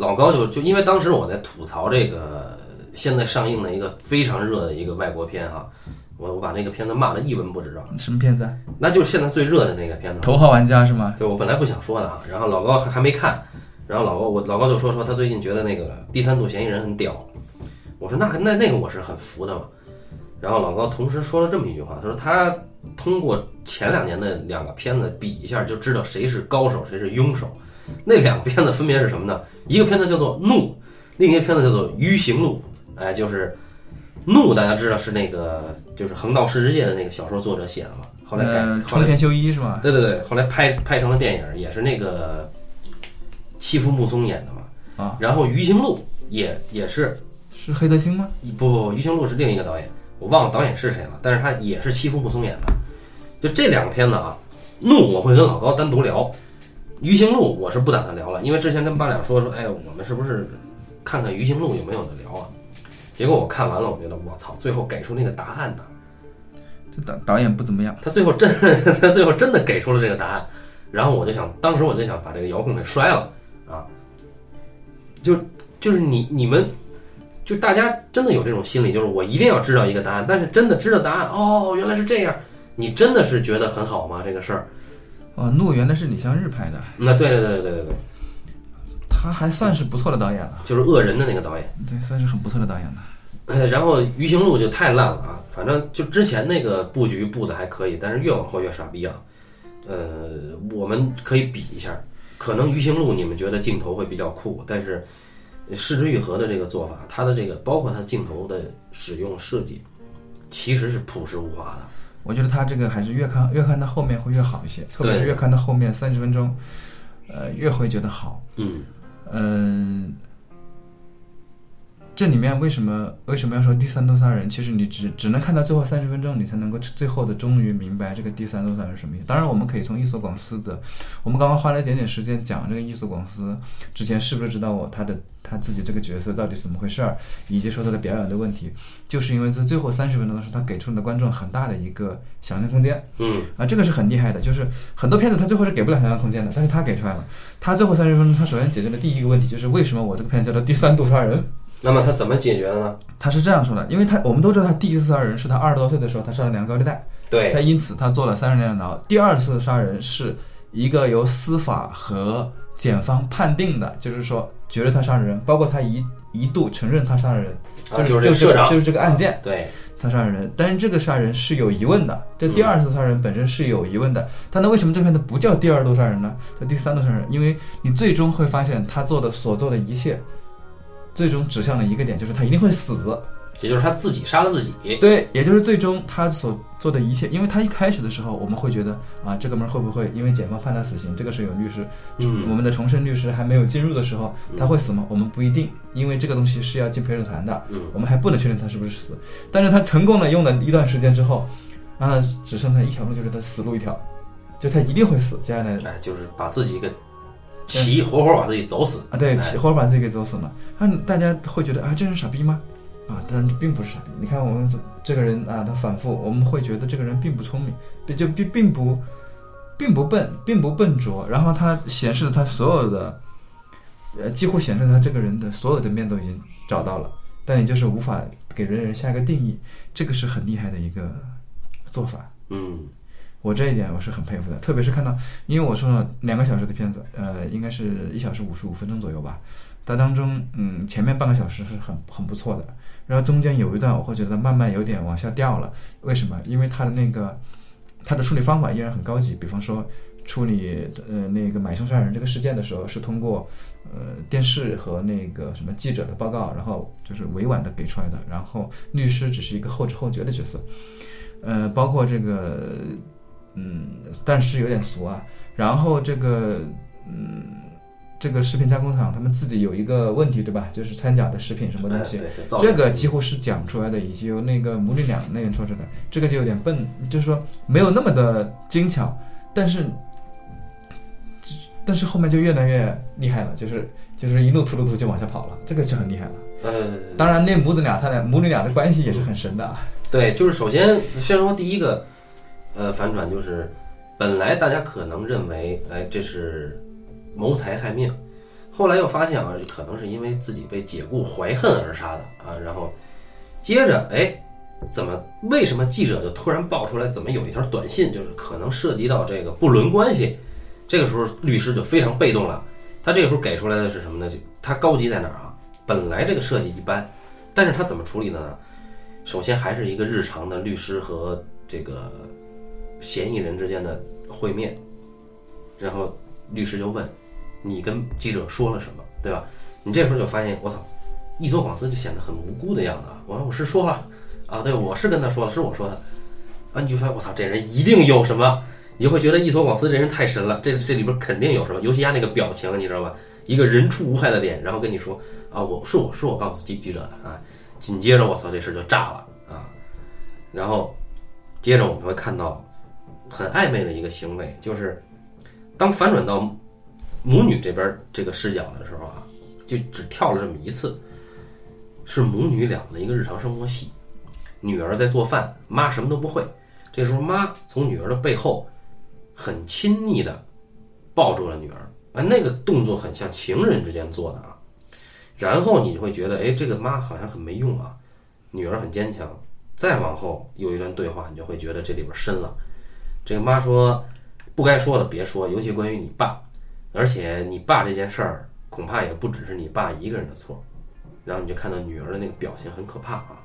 老高就就因为当时我在吐槽这个现在上映的一个非常热的一个外国片哈，我我把那个片子骂得一文不值啊，什么片子啊？那就是现在最热的那个片子。头号玩家是吗？对我本来不想说的啊，然后老高还还没看，然后老高我老高就说说他最近觉得那个第三度嫌疑人很屌，我说那那那个我是很服的嘛，然后老高同时说了这么一句话，他说他通过前两年的两个片子比一下就知道谁是高手谁是庸手，那两个片子分别是什么呢？一个片子叫做《怒》，另一个片子叫做《鱼行路》，哎，就是《怒》大家知道是那个就是横道世之介的那个小说作者写的嘛，后来改冲田修一是吗？对对对，后来拍拍成了电影，也是那个欺负木松演的嘛。啊，然后《鱼行路》也也是是黑泽清吗？不不不，《鱼行路》是另一个导演，我忘了导演是谁了，但是他也是欺负木松演的。就这两个片子啊，《怒》我会跟老高单独聊，《鱼行路》我是不打算聊了，因为之前跟八两说说，哎，我们是不是看看《鱼行路》有没有的聊啊？结果我看完了，我觉得我操，最后给出那个答案呢。这导导演不怎么样。他最后真，他最后真的给出了这个答案，然后我就想，当时我就想把这个遥控给摔了啊！就就是你你们，就大家真的有这种心理，就是我一定要知道一个答案，但是真的知道答案，哦，原来是这样，你真的是觉得很好吗？这个事儿？哦，诺原来是李相日拍的，那对对对对对对对，他还算是不错的导演了，就是恶人的那个导演。对，算是很不错的导演了。呃，然后《鱼行路》就太烂了啊！反正就之前那个布局布的还可以，但是越往后越傻逼啊。呃，我们可以比一下，可能《鱼行路》你们觉得镜头会比较酷，但是《失之愈合》的这个做法，它的这个包括它镜头的使用设计，其实是朴实无华的。我觉得他这个还是越看越看到后面会越好一些，特别是对越看到后面三十分钟，呃，越会觉得好。嗯，嗯，这里面为什么为什么要说第三度杀人？其实你只只能看到最后三十分钟，你才能够最后的终于明白这个第三度杀人是什么意思。当然，我们可以从伊索广司的，我们刚刚花了一点点时间讲这个伊索广司之前是不是知道我他的他自己这个角色到底怎么回事儿，以及说他的表演的问题，就是因为在最后三十分钟的时候，他给出了观众很大的一个想象空间。嗯，啊，这个是很厉害的，就是很多片子他最后是给不了想象空间的，但是他给出来了。他最后三十分钟，他首先解决了第一个问题，就是为什么我这个片子叫做第三度杀人。那么他怎么解决的呢？他是这样说的，因为他我们都知道他第一次杀人是他二十多岁的时候，他杀了两个高利贷，对，他因此他坐了三十年的牢。第二次杀人是一个由司法和检方判定的，就是说觉得他杀人，包括他一一度承认他杀了人，啊，就是这个，就是这个案件。对，他杀人，但是这个杀人是有疑问的，这第二次杀人本身是有疑问的。但那为什么这片子不叫第二度杀人呢？叫第三度杀人？因为你最终会发现他做的所做的一切，最终指向了一个点，就是他一定会死。也就是他自己杀了自己。对，也就是最终他所做的一切，因为他一开始的时候，我们会觉得啊，这哥们儿会不会因为检方判他死刑？这个是有律师，嗯我们的重申律师还没有进入的时候，他会死吗？我们不一定，因为这个东西是要进陪审团的。嗯，我们还不能确定他是不是死，但是他成功的用了一段时间之后，然后只剩下一条路，就是他死路一条，就他一定会死。接下来哎，就是把自己给骑，活活把自己走死啊，对，哎起活把自己给走死了。啊，大家会觉得啊，这人傻逼吗？啊，当然这并不是傻逼。你看我们这这个人啊，他反复，我们会觉得这个人并不聪明，并就并并不并不笨，并不笨拙。然后他显示了他所有的，呃，几乎显示他这个人的所有的面都已经找到了，但你就是无法给人人下一个定义，这个是很厉害的一个做法。嗯我这一点我是很佩服的，特别是看到，因为我说了两个小时的片子，呃，应该是一小时五十五分钟左右吧。它当中，嗯，前面半个小时是很很不错的，然后中间有一段我会觉得慢慢有点往下掉了。为什么？因为它的那个它的处理方法依然很高级，比方说处理呃那个买凶杀人这个事件的时候，是通过呃电视和那个什么记者的报告，然后就是委婉的给出来的。然后律师只是一个后知后觉的角色，呃，包括这个嗯，但是有点俗啊。然后这个嗯，这个食品加工厂他们自己有一个问题，对吧？就是掺假的食品什么东西。哎对对这个几乎是讲出来的，以及由那个母女俩那边说出来的，这个就有点笨，就是说没有那么的精巧，但是，但是后面就越来越厉害了，就是就是一路突突突就往下跑了，这个就很厉害了。呃，当然，那母子俩他俩母女俩的关系也是很神的啊。对，就是首先先说第一个，呃，反转就是，本来大家可能认为，哎，这是谋财害命，后来又发现啊，可能是因为自己被解雇怀恨而杀的啊，然后接着，哎，怎么为什么记者就突然爆出来，怎么有一条短信，就是可能涉及到这个不伦关系，这个时候律师就非常被动了，他这个时候给出来的是什么呢？就他高级在哪儿啊？本来这个设计一般，但是他怎么处理的呢？首先还是一个日常的律师和这个嫌疑人之间的会面，然后律师就问你跟记者说了什么，对吧？你这时候就发现，我操，一索广司就显得很无辜的样子啊！我说我是说了啊，对，我是跟他说了，是我说的啊，你就发现我操，这人一定有什么，你就会觉得一索广司这人太神了，这这里边肯定有什么，尤其他那个表情，你知道吧？一个人畜无害的脸，然后跟你说啊，我是我是我告诉记记者的啊，紧接着我操，这事就炸了啊！然后接着我们会看到很暧昧的一个行为，就是当反转到母女这边这个视角的时候啊，就只跳了这么一次，是母女俩的一个日常生活戏。女儿在做饭，妈什么都不会。这时候妈从女儿的背后很亲昵的抱住了女儿，啊，那个动作很像情人之间做的啊。然后你就会觉得，哎，这个妈好像很没用啊，女儿很坚强。再往后有一段对话，你就会觉得这里边深了。这个妈说，不该说的别说，尤其关于你爸，而且你爸这件事儿恐怕也不只是你爸一个人的错。然后你就看到女儿的那个表情很可怕啊。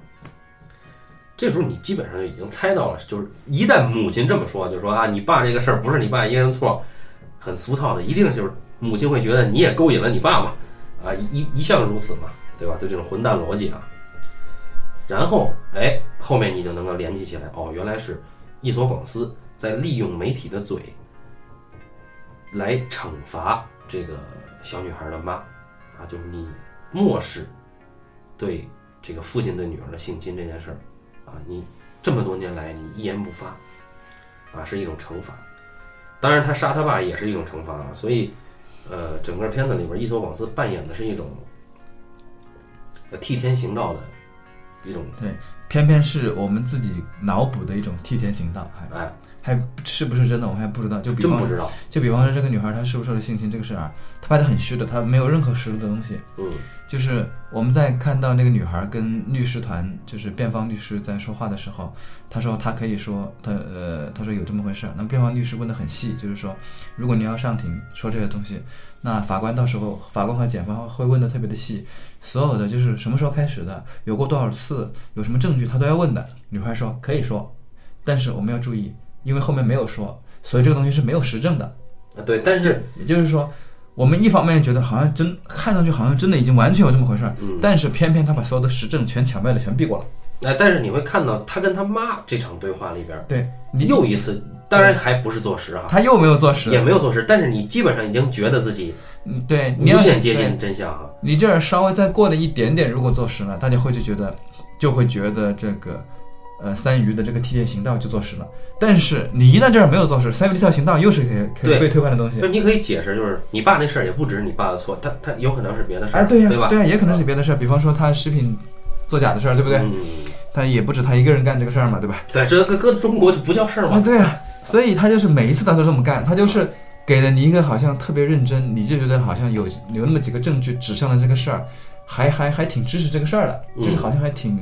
这时候你基本上就已经猜到了，就是一旦母亲这么说，就说啊，你爸这个事儿不是你爸一个人错，很俗套的，一定就是母亲会觉得你也勾引了你爸嘛，啊，一一向如此嘛，对吧？就这种混蛋逻辑啊。然后，哎，后面你就能够联系起来，哦，原来是伊索广司在利用媒体的嘴来惩罚这个小女孩的妈，啊，就是你漠视对这个父亲对女儿的性侵这件事儿，啊，你这么多年来你一言不发，啊，是一种惩罚。当然，他杀他爸也是一种惩罚啊。所以，呃，整个片子里边，伊索广斯扮演的是一种呃替天行道的一种对，偏偏是我们自己脑补的一种替天行道，还哎，还是不是真的，我们还不知道。就比方真不知道，就比方说这个女孩她是不是受了性侵这个事儿啊，她拍的很虚的，她没有任何实质的东西。嗯就是我们在看到那个女孩跟律师团，就是辩方律师在说话的时候，她说她可以说，她呃，她说有这么回事儿。那辩方律师问的很细，就是说，如果你要上庭说这些东西，那法官到时候法官和检方会问的特别的细，所有的就是什么时候开始的，有过多少次，有什么证据，他都要问的。女孩说可以说，但是我们要注意，因为后面没有说，所以这个东西是没有实证的。啊对，但是也就是说，我们一方面觉得好像真看上去好像真的已经完全有这么回事儿，嗯但是偏偏他把所有的实证全巧妙的全避过了。那，但是你会看到他跟他妈这场对话里边，对你又一次，当然还不是坐实哈，他又没有坐实，也没有坐实，但是你基本上已经觉得自己嗯对，你要无限接近真相哈。你这儿稍微再过了一点点，如果坐实了，大家会就觉得就会觉得这个。呃，三鱼的这个替天行道就坐实了，但是你一旦这儿没有坐实，三鱼替天行道又是可以可以被推翻的东西就。你可以解释，就是你爸那事儿也不只是你爸的错，他他有可能是别的事儿，哎，对呀、对吧？对呀、也可能是别的事儿，比方说他食品作假的事儿，对不对？嗯，他也不止他一个人干这个事儿嘛，对吧？对，这搁搁中国就不叫事儿啊，嘛。对啊，所以他就是每一次他都这么干，他就是给了你一个好像特别认真，你就觉得好像有有那么几个证据指向了这个事儿，还还还挺支持这个事儿的，嗯就是好像还挺，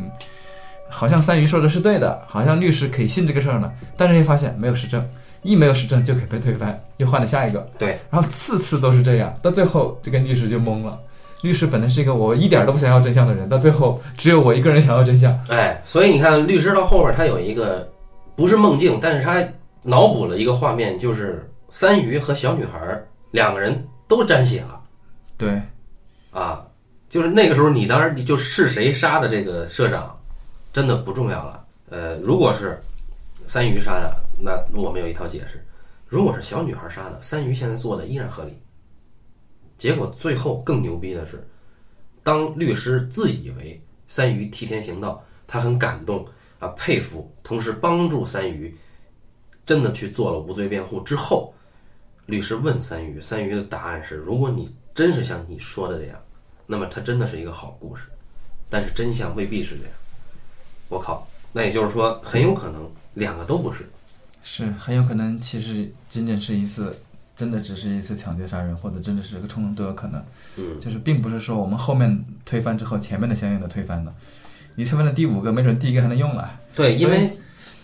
好像三鱼说的是对的，好像律师可以信这个事儿呢，但是又发现没有实证，一没有实证就可以被推翻，又换了下一个，对，然后次次都是这样，到最后这个律师就懵了。律师本来是一个我一点儿都不想要真相的人，到最后只有我一个人想要真相。哎，所以你看，律师到后边他有一个不是梦境，但是他脑补了一个画面，就是三鱼和小女孩儿两个人都沾血了对，啊，就是那个时候你当时你就是谁杀的这个社长，真的不重要了。呃，如果是三鱼杀的，那我们有一套解释；如果是小女孩杀的，三鱼现在做的依然合理。结果最后更牛逼的是，当律师自以为三鱼替天行道，他很感动啊，佩服，同时帮助三鱼真的去做了无罪辩护之后，律师问三鱼，三鱼的答案是：如果你真是像你说的这样，那么它真的是一个好故事，但是真相未必是这样。我靠，那也就是说，很有可能两个都不是。是很有可能，其实仅仅是一次，真的只是一次抢劫杀人，或者真的是个冲动都有可能。嗯，就是并不是说我们后面推翻之后，前面的相应的推翻了。你推翻了第五个，没准第一个还能用了。对，因为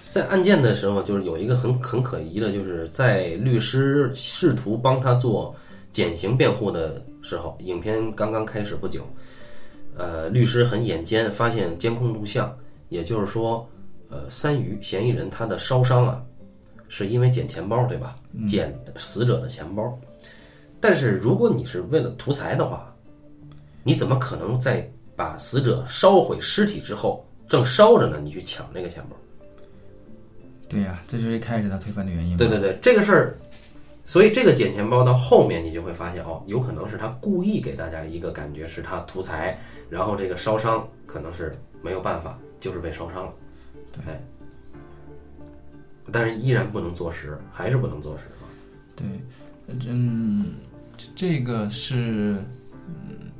在案件的时候，就是有一个很很可疑的，就是在律师试图帮他做减刑辩护的时候，影片刚刚开始不久，呃，律师很眼尖，发现监控录像，也就是说，呃，三余嫌疑人他的烧伤啊，是因为捡钱包，对吧？捡死者的钱包。但是如果你是为了图财的话，你怎么可能在把死者烧毁尸体之后，正烧着呢，你去抢那个钱包？对呀、这就是一开始他推翻的原因。对对对，这个事儿，所以这个捡钱包到后面你就会发现哦，有可能是他故意给大家一个感觉是他图财，然后这个烧伤可能是没有办法，就是被烧伤了。对哎，但是依然不能坐实，还是不能坐实啊。对，嗯，这这个是，嗯，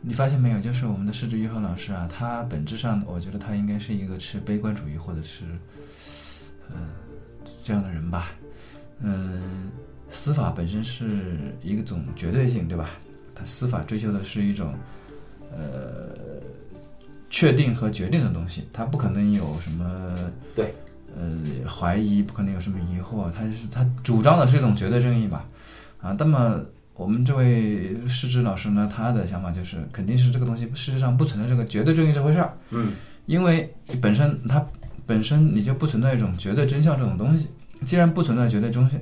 你发现没有？就是我们的施之玉和老师啊，他本质上，我觉得他应该是一个持悲观主义或者是，呃，这样的人吧。嗯，司法本身是一种绝对性，对吧？他司法追求的是一种，呃，确定和决定的东西，它不可能有什么对，呃怀疑，不可能有什么疑惑，他是他主张的是一种绝对正义吧？啊，那么我们这位师之老师呢，他的想法就是，肯定是这个东西事实上不存在这个绝对正义这回事儿，嗯，因为本身它本身你就不存在一种绝对真相这种东西。既然不存在绝对真相，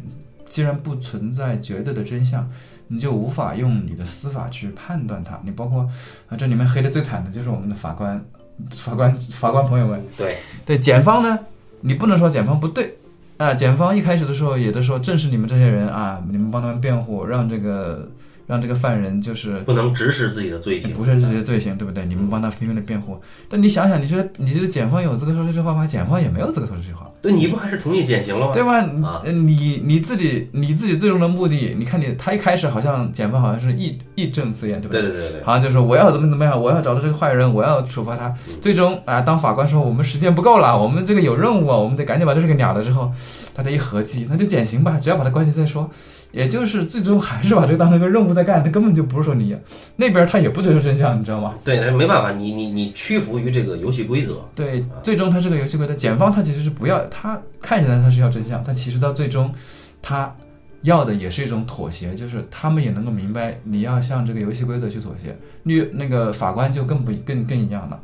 既然不存在绝对的真相，你就无法用你的司法去判断它。你包括啊，这里面黑的最惨的就是我们的法官、法官、法官朋友们。对，对，检方呢，你不能说检方不对啊，检方一开始的时候也都说，正是你们这些人啊，你们帮他们辩护，让这个让这个犯人就是不能直视自己的罪行，不是自己的罪行，对不对？你们帮他拼命的辩护，但你想想，你觉得你觉得检方有资格说这句话吗？检方也没有资格说这句话。对，你不还是同意减刑了吗？对吧？啊呃你你自己你自己最终的目的，你看你他一开始好像检方好像是义义正辞严，对不对对对对，好像就说我要怎么怎么样，我要找到这个坏人，我要处罚他。嗯最终啊，当法官说我们时间不够了，我们这个有任务啊，我们得赶紧把这事给了了之后，大家一合计，那就减刑吧，只要把他关起再说。也就是最终还是把这个当成个任务在干，他根本就不是说你那边他也不追求真相，你知道吗？对，那没办法，你你你屈服于这个游戏规则，对，最终它是个游戏规则。检方他其实是不要，他看起来他是要真相，但其实到最终，他要的也是一种妥协，就是他们也能够明白你要向这个游戏规则去妥协。律那个法官就更不更更一样了。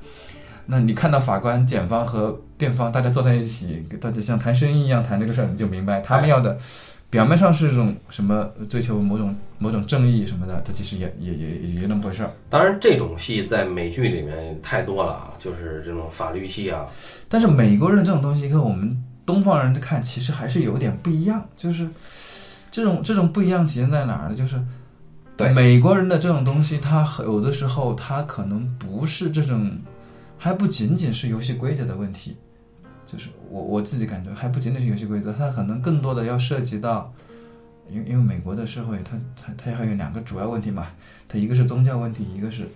那你看到法官、检方和辩方大家坐在一起，大家像谈生意一样谈这个事儿，你就明白他们要的。表面上是一种什么追求某种某种正义什么的，它其实也也也也就那么回事儿。当然，这种戏在美剧里面太多了啊，就是这种法律戏啊，但是美国人这种东西跟我们东方人看，其实还是有点不一样。就是这种这种不一样体现在哪儿呢？就是对美国人的这种东西，他有的时候他可能不是这种，还不仅仅是游戏规则的问题。就是我我自己感觉还不仅仅是游戏规则，它可能更多的要涉及到，因为因为美国的社会它它它还有两个主要问题嘛，它一个是宗教问题，一个是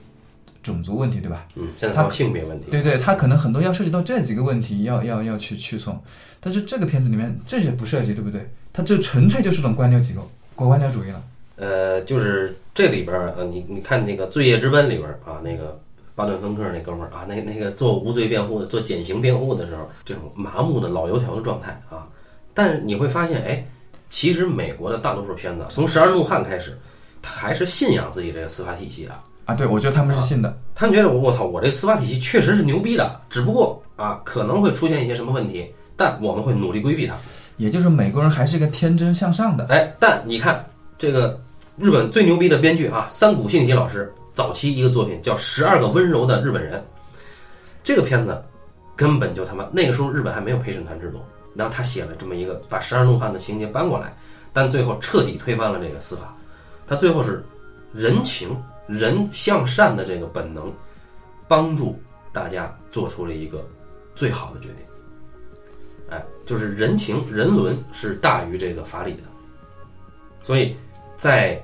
种族问题，对吧？嗯，现在性别问题，对对，它可能很多要涉及到这几个问题，要要要去去从，但是这个片子里面这些不涉及，对不对？它这纯粹就是种官僚机构，国官僚主义了。呃，就是这里边儿呃，你你看那个《罪业之奔》里边儿啊，那个巴顿芬克那哥们儿啊，那那个做无罪辩护的、做减刑辩护的时候，这种麻木的老油条的状态啊，但是你会发现，哎，其实美国的大多数片子，从《十二怒汉》开始，他还是信仰自己这个司法体系的。啊，对，我觉得他们是信的，他们觉得我我操，我这个司法体系确实是牛逼的，只不过啊可能会出现一些什么问题，但我们会努力规避它。也就是美国人还是一个天真向上的。哎，但你看这个日本最牛逼的编剧啊，三谷幸喜老师早期一个作品叫《十二个温柔的日本人》，这个片子根本就他妈那个时候日本还没有陪审团制度，然后他写了这么一个把十二怒汉的情节搬过来，但最后彻底推翻了这个司法，他最后是人情人向善的这个本能，帮助大家做出了一个最好的决定。哎，就是人情人伦是大于这个法理的，所以在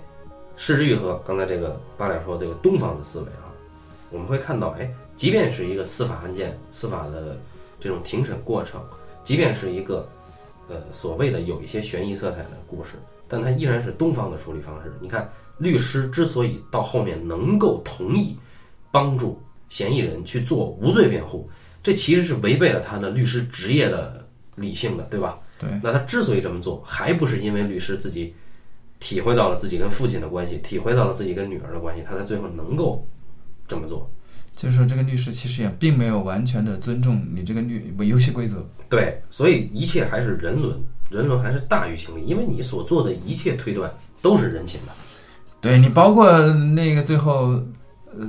失之愈合刚才这个八两说这个东方的思维啊，我们会看到，哎，即便是一个司法案件、司法的这种庭审过程，即便是一个呃所谓的有一些悬疑色彩的故事，但它依然是东方的处理方式。你看，律师之所以到后面能够同意帮助嫌疑人去做无罪辩护，这其实是违背了他的律师职业的。理性的，对吧？对。那他之所以这么做，还不是因为律师自己体会到了自己跟父亲的关系，体会到了自己跟女儿的关系，他才最后能够这么做。就是说，这个律师其实也并没有完全的尊重你这个律游戏规则。对，所以一切还是人伦，人伦还是大于情理，因为你所做的一切推断都是人情的。对你，包括那个最后。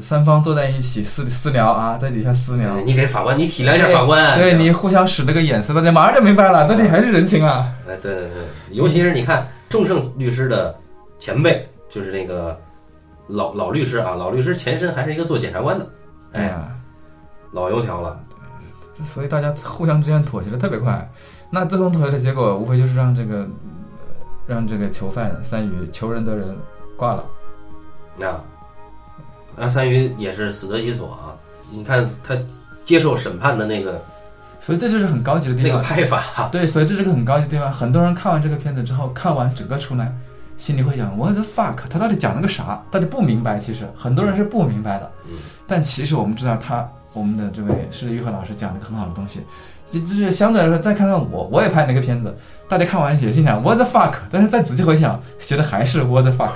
三方坐在一起私私聊啊，在底下私聊。你给法官，你体谅一下法官。对你互相使了个眼色，大家马上就明白了，到底还是人情啊。哎，对对对，尤其是你看众盛律师的前辈，就是那个老老律师啊，老律师前身还是一个做检察官的。哎呀，老油条了。所以大家互相之间妥协的特别快。那最终妥协的结果，无非就是让这个让这个囚犯三宇求仁得仁挂了。那。那三鱼也是死得其所啊！你看他接受审判的那个，所以这就是很高级的地方。那个拍法，对，所以这是个很高级的地方。很多人看完这个片子之后，看完整个出来，心里会想：What the fuck？他到底讲了个啥？到底不明白。其实很多人是不明白的。但其实我们知道，他我们的这位是玉和老师讲了一个很好的东西。这就是相对来说，再看看我，我也拍那个片子，大家看完也心想 What the fuck？但是再仔细回想，觉得还是 What the fuck？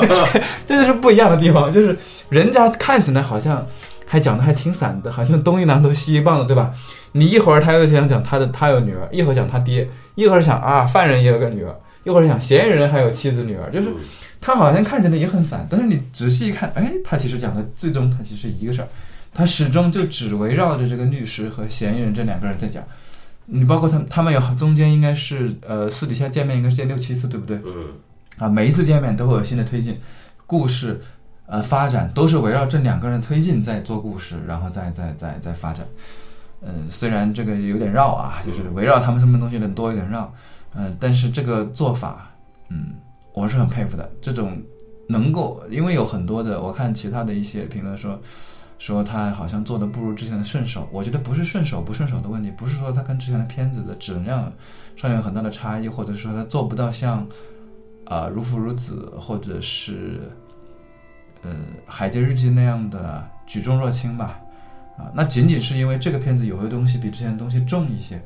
(laughs) 这就是不一样的地方，就是人家看起来好像还讲的还挺散的，好像东一榔头西一棒子，对吧？你一会儿他又想讲他的他有女儿，一会儿讲他爹，一会儿想啊犯人也有个女儿，一会儿想嫌疑人还有妻子女儿，就是他好像看起来也很散，但是你仔细一看，哎，他其实讲的最终他其实一个事儿。他始终就只围绕着这个律师和嫌疑人这两个人在讲，你包括他，他们有中间应该是呃私底下见面应该是见六七次，对不对？嗯。啊，每一次见面都会有新的推进，故事呃发展都是围绕这两个人推进在做故事，然后再再再再发展。嗯，虽然这个有点绕啊，就是围绕他们什么东西的多一点绕，嗯，但是这个做法，嗯，我是很佩服的。这种能够，因为有很多的，我看其他的一些评论说。说他好像做的不如之前的顺手，我觉得不是顺手不顺手的问题，不是说他跟之前的片子的质量上有很大的差异，或者说他做不到像啊如父如子或者是呃海街日记那样的举重若轻吧，啊，那仅仅是因为这个片子有些东西比之前的东西重一些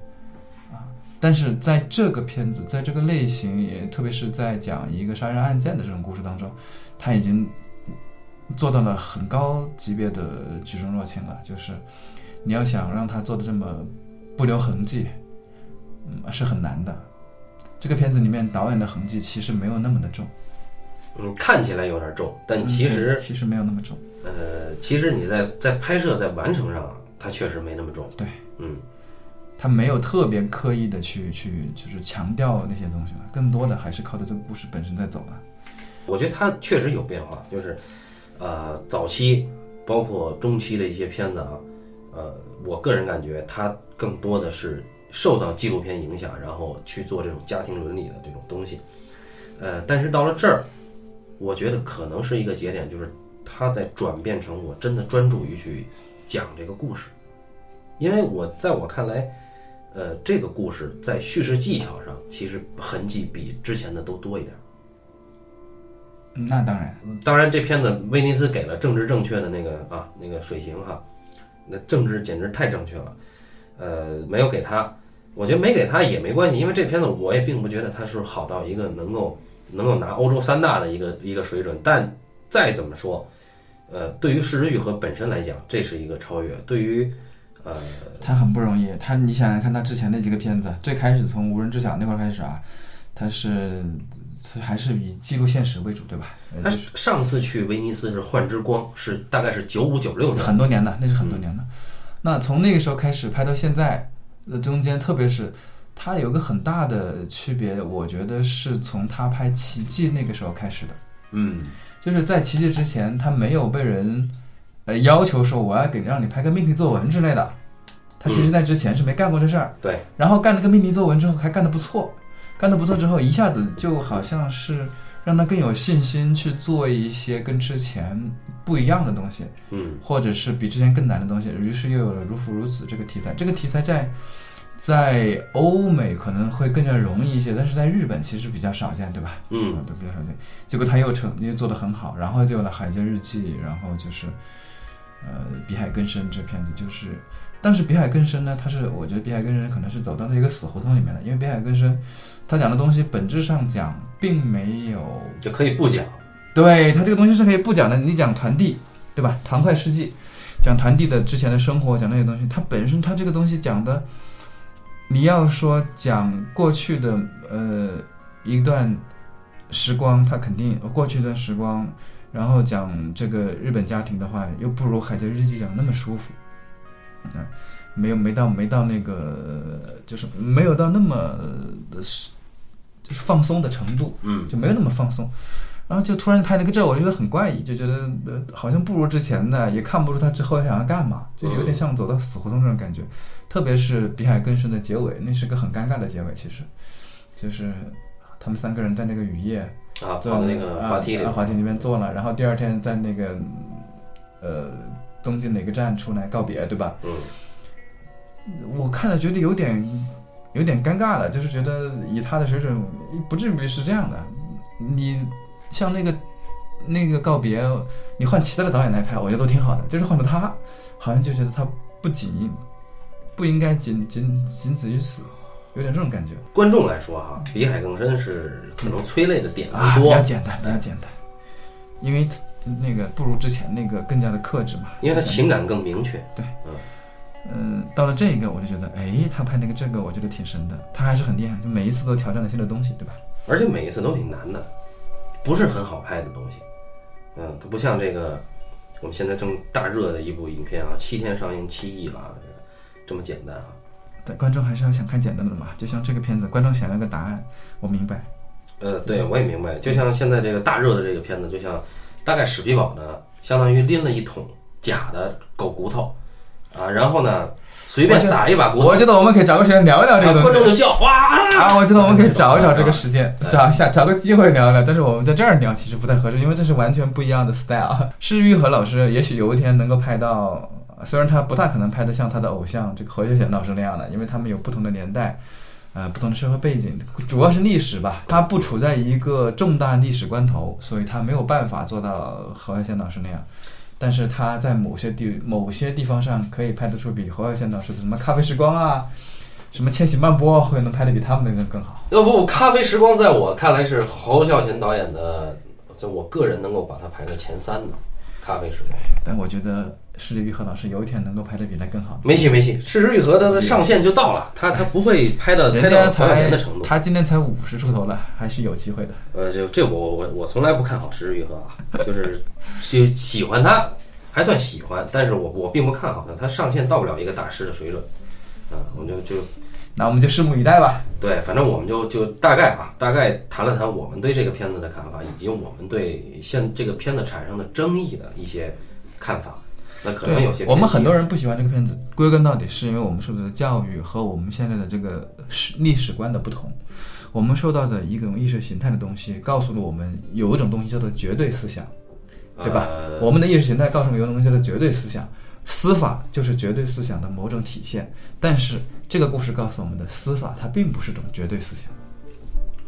啊，但是在这个片子在这个类型也特别是在讲一个杀人案件的这种故事当中，他已经。做到了很高级别的举重若轻了，就是你要想让他做的这么不留痕迹，嗯，是很难的。这个片子里面导演的痕迹其实没有那么的重，嗯，看起来有点重，但其实其实没有那么重。呃，其实你在在拍摄在完成上，它确实没那么重。对，嗯，他没有特别刻意的去去就是强调那些东西了，更多的还是靠着这个故事本身在走了。我觉得他确实有变化，就是。呃，早期包括中期的一些片子啊，呃，我个人感觉它更多的是受到纪录片影响，然后去做这种家庭伦理的这种东西。呃，但是到了这儿，我觉得可能是一个节点，就是他在转变成我真的专注于去讲这个故事，因为我在我看来，呃，这个故事在叙事技巧上其实痕迹比之前的都多一点。那当然，当然，这片子威尼斯给了政治正确的那个啊，那个水平哈，那政治简直太正确了。呃，没有给他，我觉得没给他也没关系，因为这片子我也并不觉得它是好到一个能够能够拿欧洲三大的一个一个水准。但再怎么说，呃，对于《失之愈合》本身来讲，这是一个超越；对于呃，他很不容易。他你想想看，他之前那几个片子，最开始从无人知晓那块儿开始啊，他是他还是以记录现实为主，对吧？呃他上次去威尼斯是《幻之光》，是大概是九五九六年，很多年的，那是很多年的。那从那个时候开始拍到现在，那，中间特别是他有个很大的区别，我觉得是从他拍《奇迹》那个时候开始的。嗯就是在《奇迹》之前，他没有被人呃要求说我要给让你拍个命题作文之类的。他其实在之前是没干过这事儿，对，然后干了个命题作文之后还干得不错，干得不错之后一下子就好像是让他更有信心去做一些跟之前不一样的东西。嗯或者是比之前更难的东西，于是又有了如父如子这个题材。这个题材在在欧美可能会更加容易一些，但是在日本其实比较少见，对吧？嗯，都比较少见。结果他又成又做得很好，然后就有了《海街日记》，然后就是呃《比海更深》这片子，就是。但是《比海更深》呢，它是我觉得《比海更深》可能是走到了一个死胡同里面的，因为《比海更深》它讲的东西本质上讲并没有就可以不讲，对它这个东西是可以不讲的，你讲团地，对吧？唐快世纪，讲团地的之前的生活，讲那些东西，它本身它这个东西讲的，你要说讲过去的呃一段时光，他肯定过去一段时光，然后讲这个日本家庭的话，又不如《海贼日记》讲得那么舒服，啊、没有没到没到那个就是没有到那么的是就是放松的程度，嗯就没有那么放松。然后就突然拍了个这，我就觉得很怪异，就觉得呃好像不如之前的，也看不出他之后想要干嘛，就有点像走到死胡同这种感觉。特别是《比海更深》的结尾，那是个很尴尬的结尾，其实就是他们三个人在那个雨夜啊，坐在那个滑梯里啊，滑梯里面坐了，然后第二天在那个呃东京哪个站出来告别，对吧？嗯我看了觉得有点有点尴尬了，就是觉得以他的水准，不至于是这样的。你像那个那个告别，你换其他的导演来拍，我觉得都挺好的。就是换了他，好像就觉得他不仅不应该仅仅仅止于此，有点这种感觉。观众来说哈，《比海更深》是可能催泪的点啊，更多。比较，简单，比较简单，因为那个不如之前那个更加的克制嘛，因为他情感更明确。对。嗯，到了这个我就觉得，哎，他拍那个这个，我觉得挺神的，他还是很厉害，就每一次都挑战了新的东西，对吧？而且每一次都挺难的，不是很好拍的东西。嗯，它不像这个我们现在正大热的一部影片啊，七天上映七亿了，这么简单啊。但观众还是要想看简单的嘛，就像这个片子，观众想要个答案，我明白。呃，对，我也明白。就像现在这个大热的这个片子，就像大概史皮堡呢，相当于拎了一桶假的狗骨头啊，然后呢随便撒一把骨头，我觉得我们可以找个时间聊一聊这啊个东西。观众就叫哇！啊，我觉得我们可以找一找这个时间，(laughs) 对找一下找个机会聊一聊。但是我们在这儿聊其实不太合适，因为这是完全不一样的 style。(laughs) 施玉和老师也许有一天能够拍到，虽然他不大可能拍得像他的偶像这个何学贤老师那样的，因为他们有不同的年代。呃，不同的社会背景，主要是历史吧。他不处在一个重大历史关头，所以他没有办法做到何学贤老师那样。但是他在某些地某些地方上可以拍得出比何学贤老师的什么《咖啡时光》啊，什么《千禧慢播》会能拍得比他们那个更好。要不，咖啡时光在我看来是侯孝贤导演的，就我个人能够把它排在前三的。咖啡时光，但我觉得施之愈合老师有一天能够拍的比他更好。没戏没戏，失之愈合他的上限就到了，他他不会拍到拍人家到导演才的程度。他今年才五十出头了，还是有机会的。呃，就这我我我从来不看好失之愈合啊，(laughs) 就是就喜欢他，还算喜欢，但是我我并不看好他，他上限到不了一个大师的水准，啊，我们就就那我们就拭目以待吧。对，反正我们就就大概啊，大概谈了谈我们对这个片子的看法，以及我们对现这个片子产生的争议的一些看法。那可能有些，我们很多人人不喜欢这个片子，归根到底是因为我们受到的教育和我们现在的这个史历史观的不同。我们受到的一种意识形态的东西，告诉了我们有一种东西叫做绝对思想，对吧？呃我们的意识形态告诉我们有一种东西叫做绝对思想，司法就是绝对思想的某种体现。但是这个故事告诉我们的司法，它并不是种绝对思想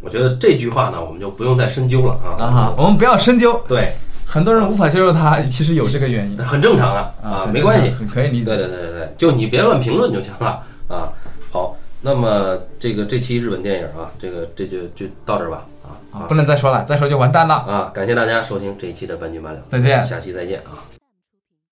我觉得这句话呢，我们就不用再深究了啊。啊哈，我们不要深究。对，很多人无法接受它，其实有这个原因很正常啊啊，很没关系可以理解。对对对对对，就你别乱评论就行了啊。好，那么这个这期日本电影啊，这个这就就到这儿吧啊啊，不能再说了，再说就完蛋了。啊！感谢大家收听这一期的半斤八两，再见下期再见啊。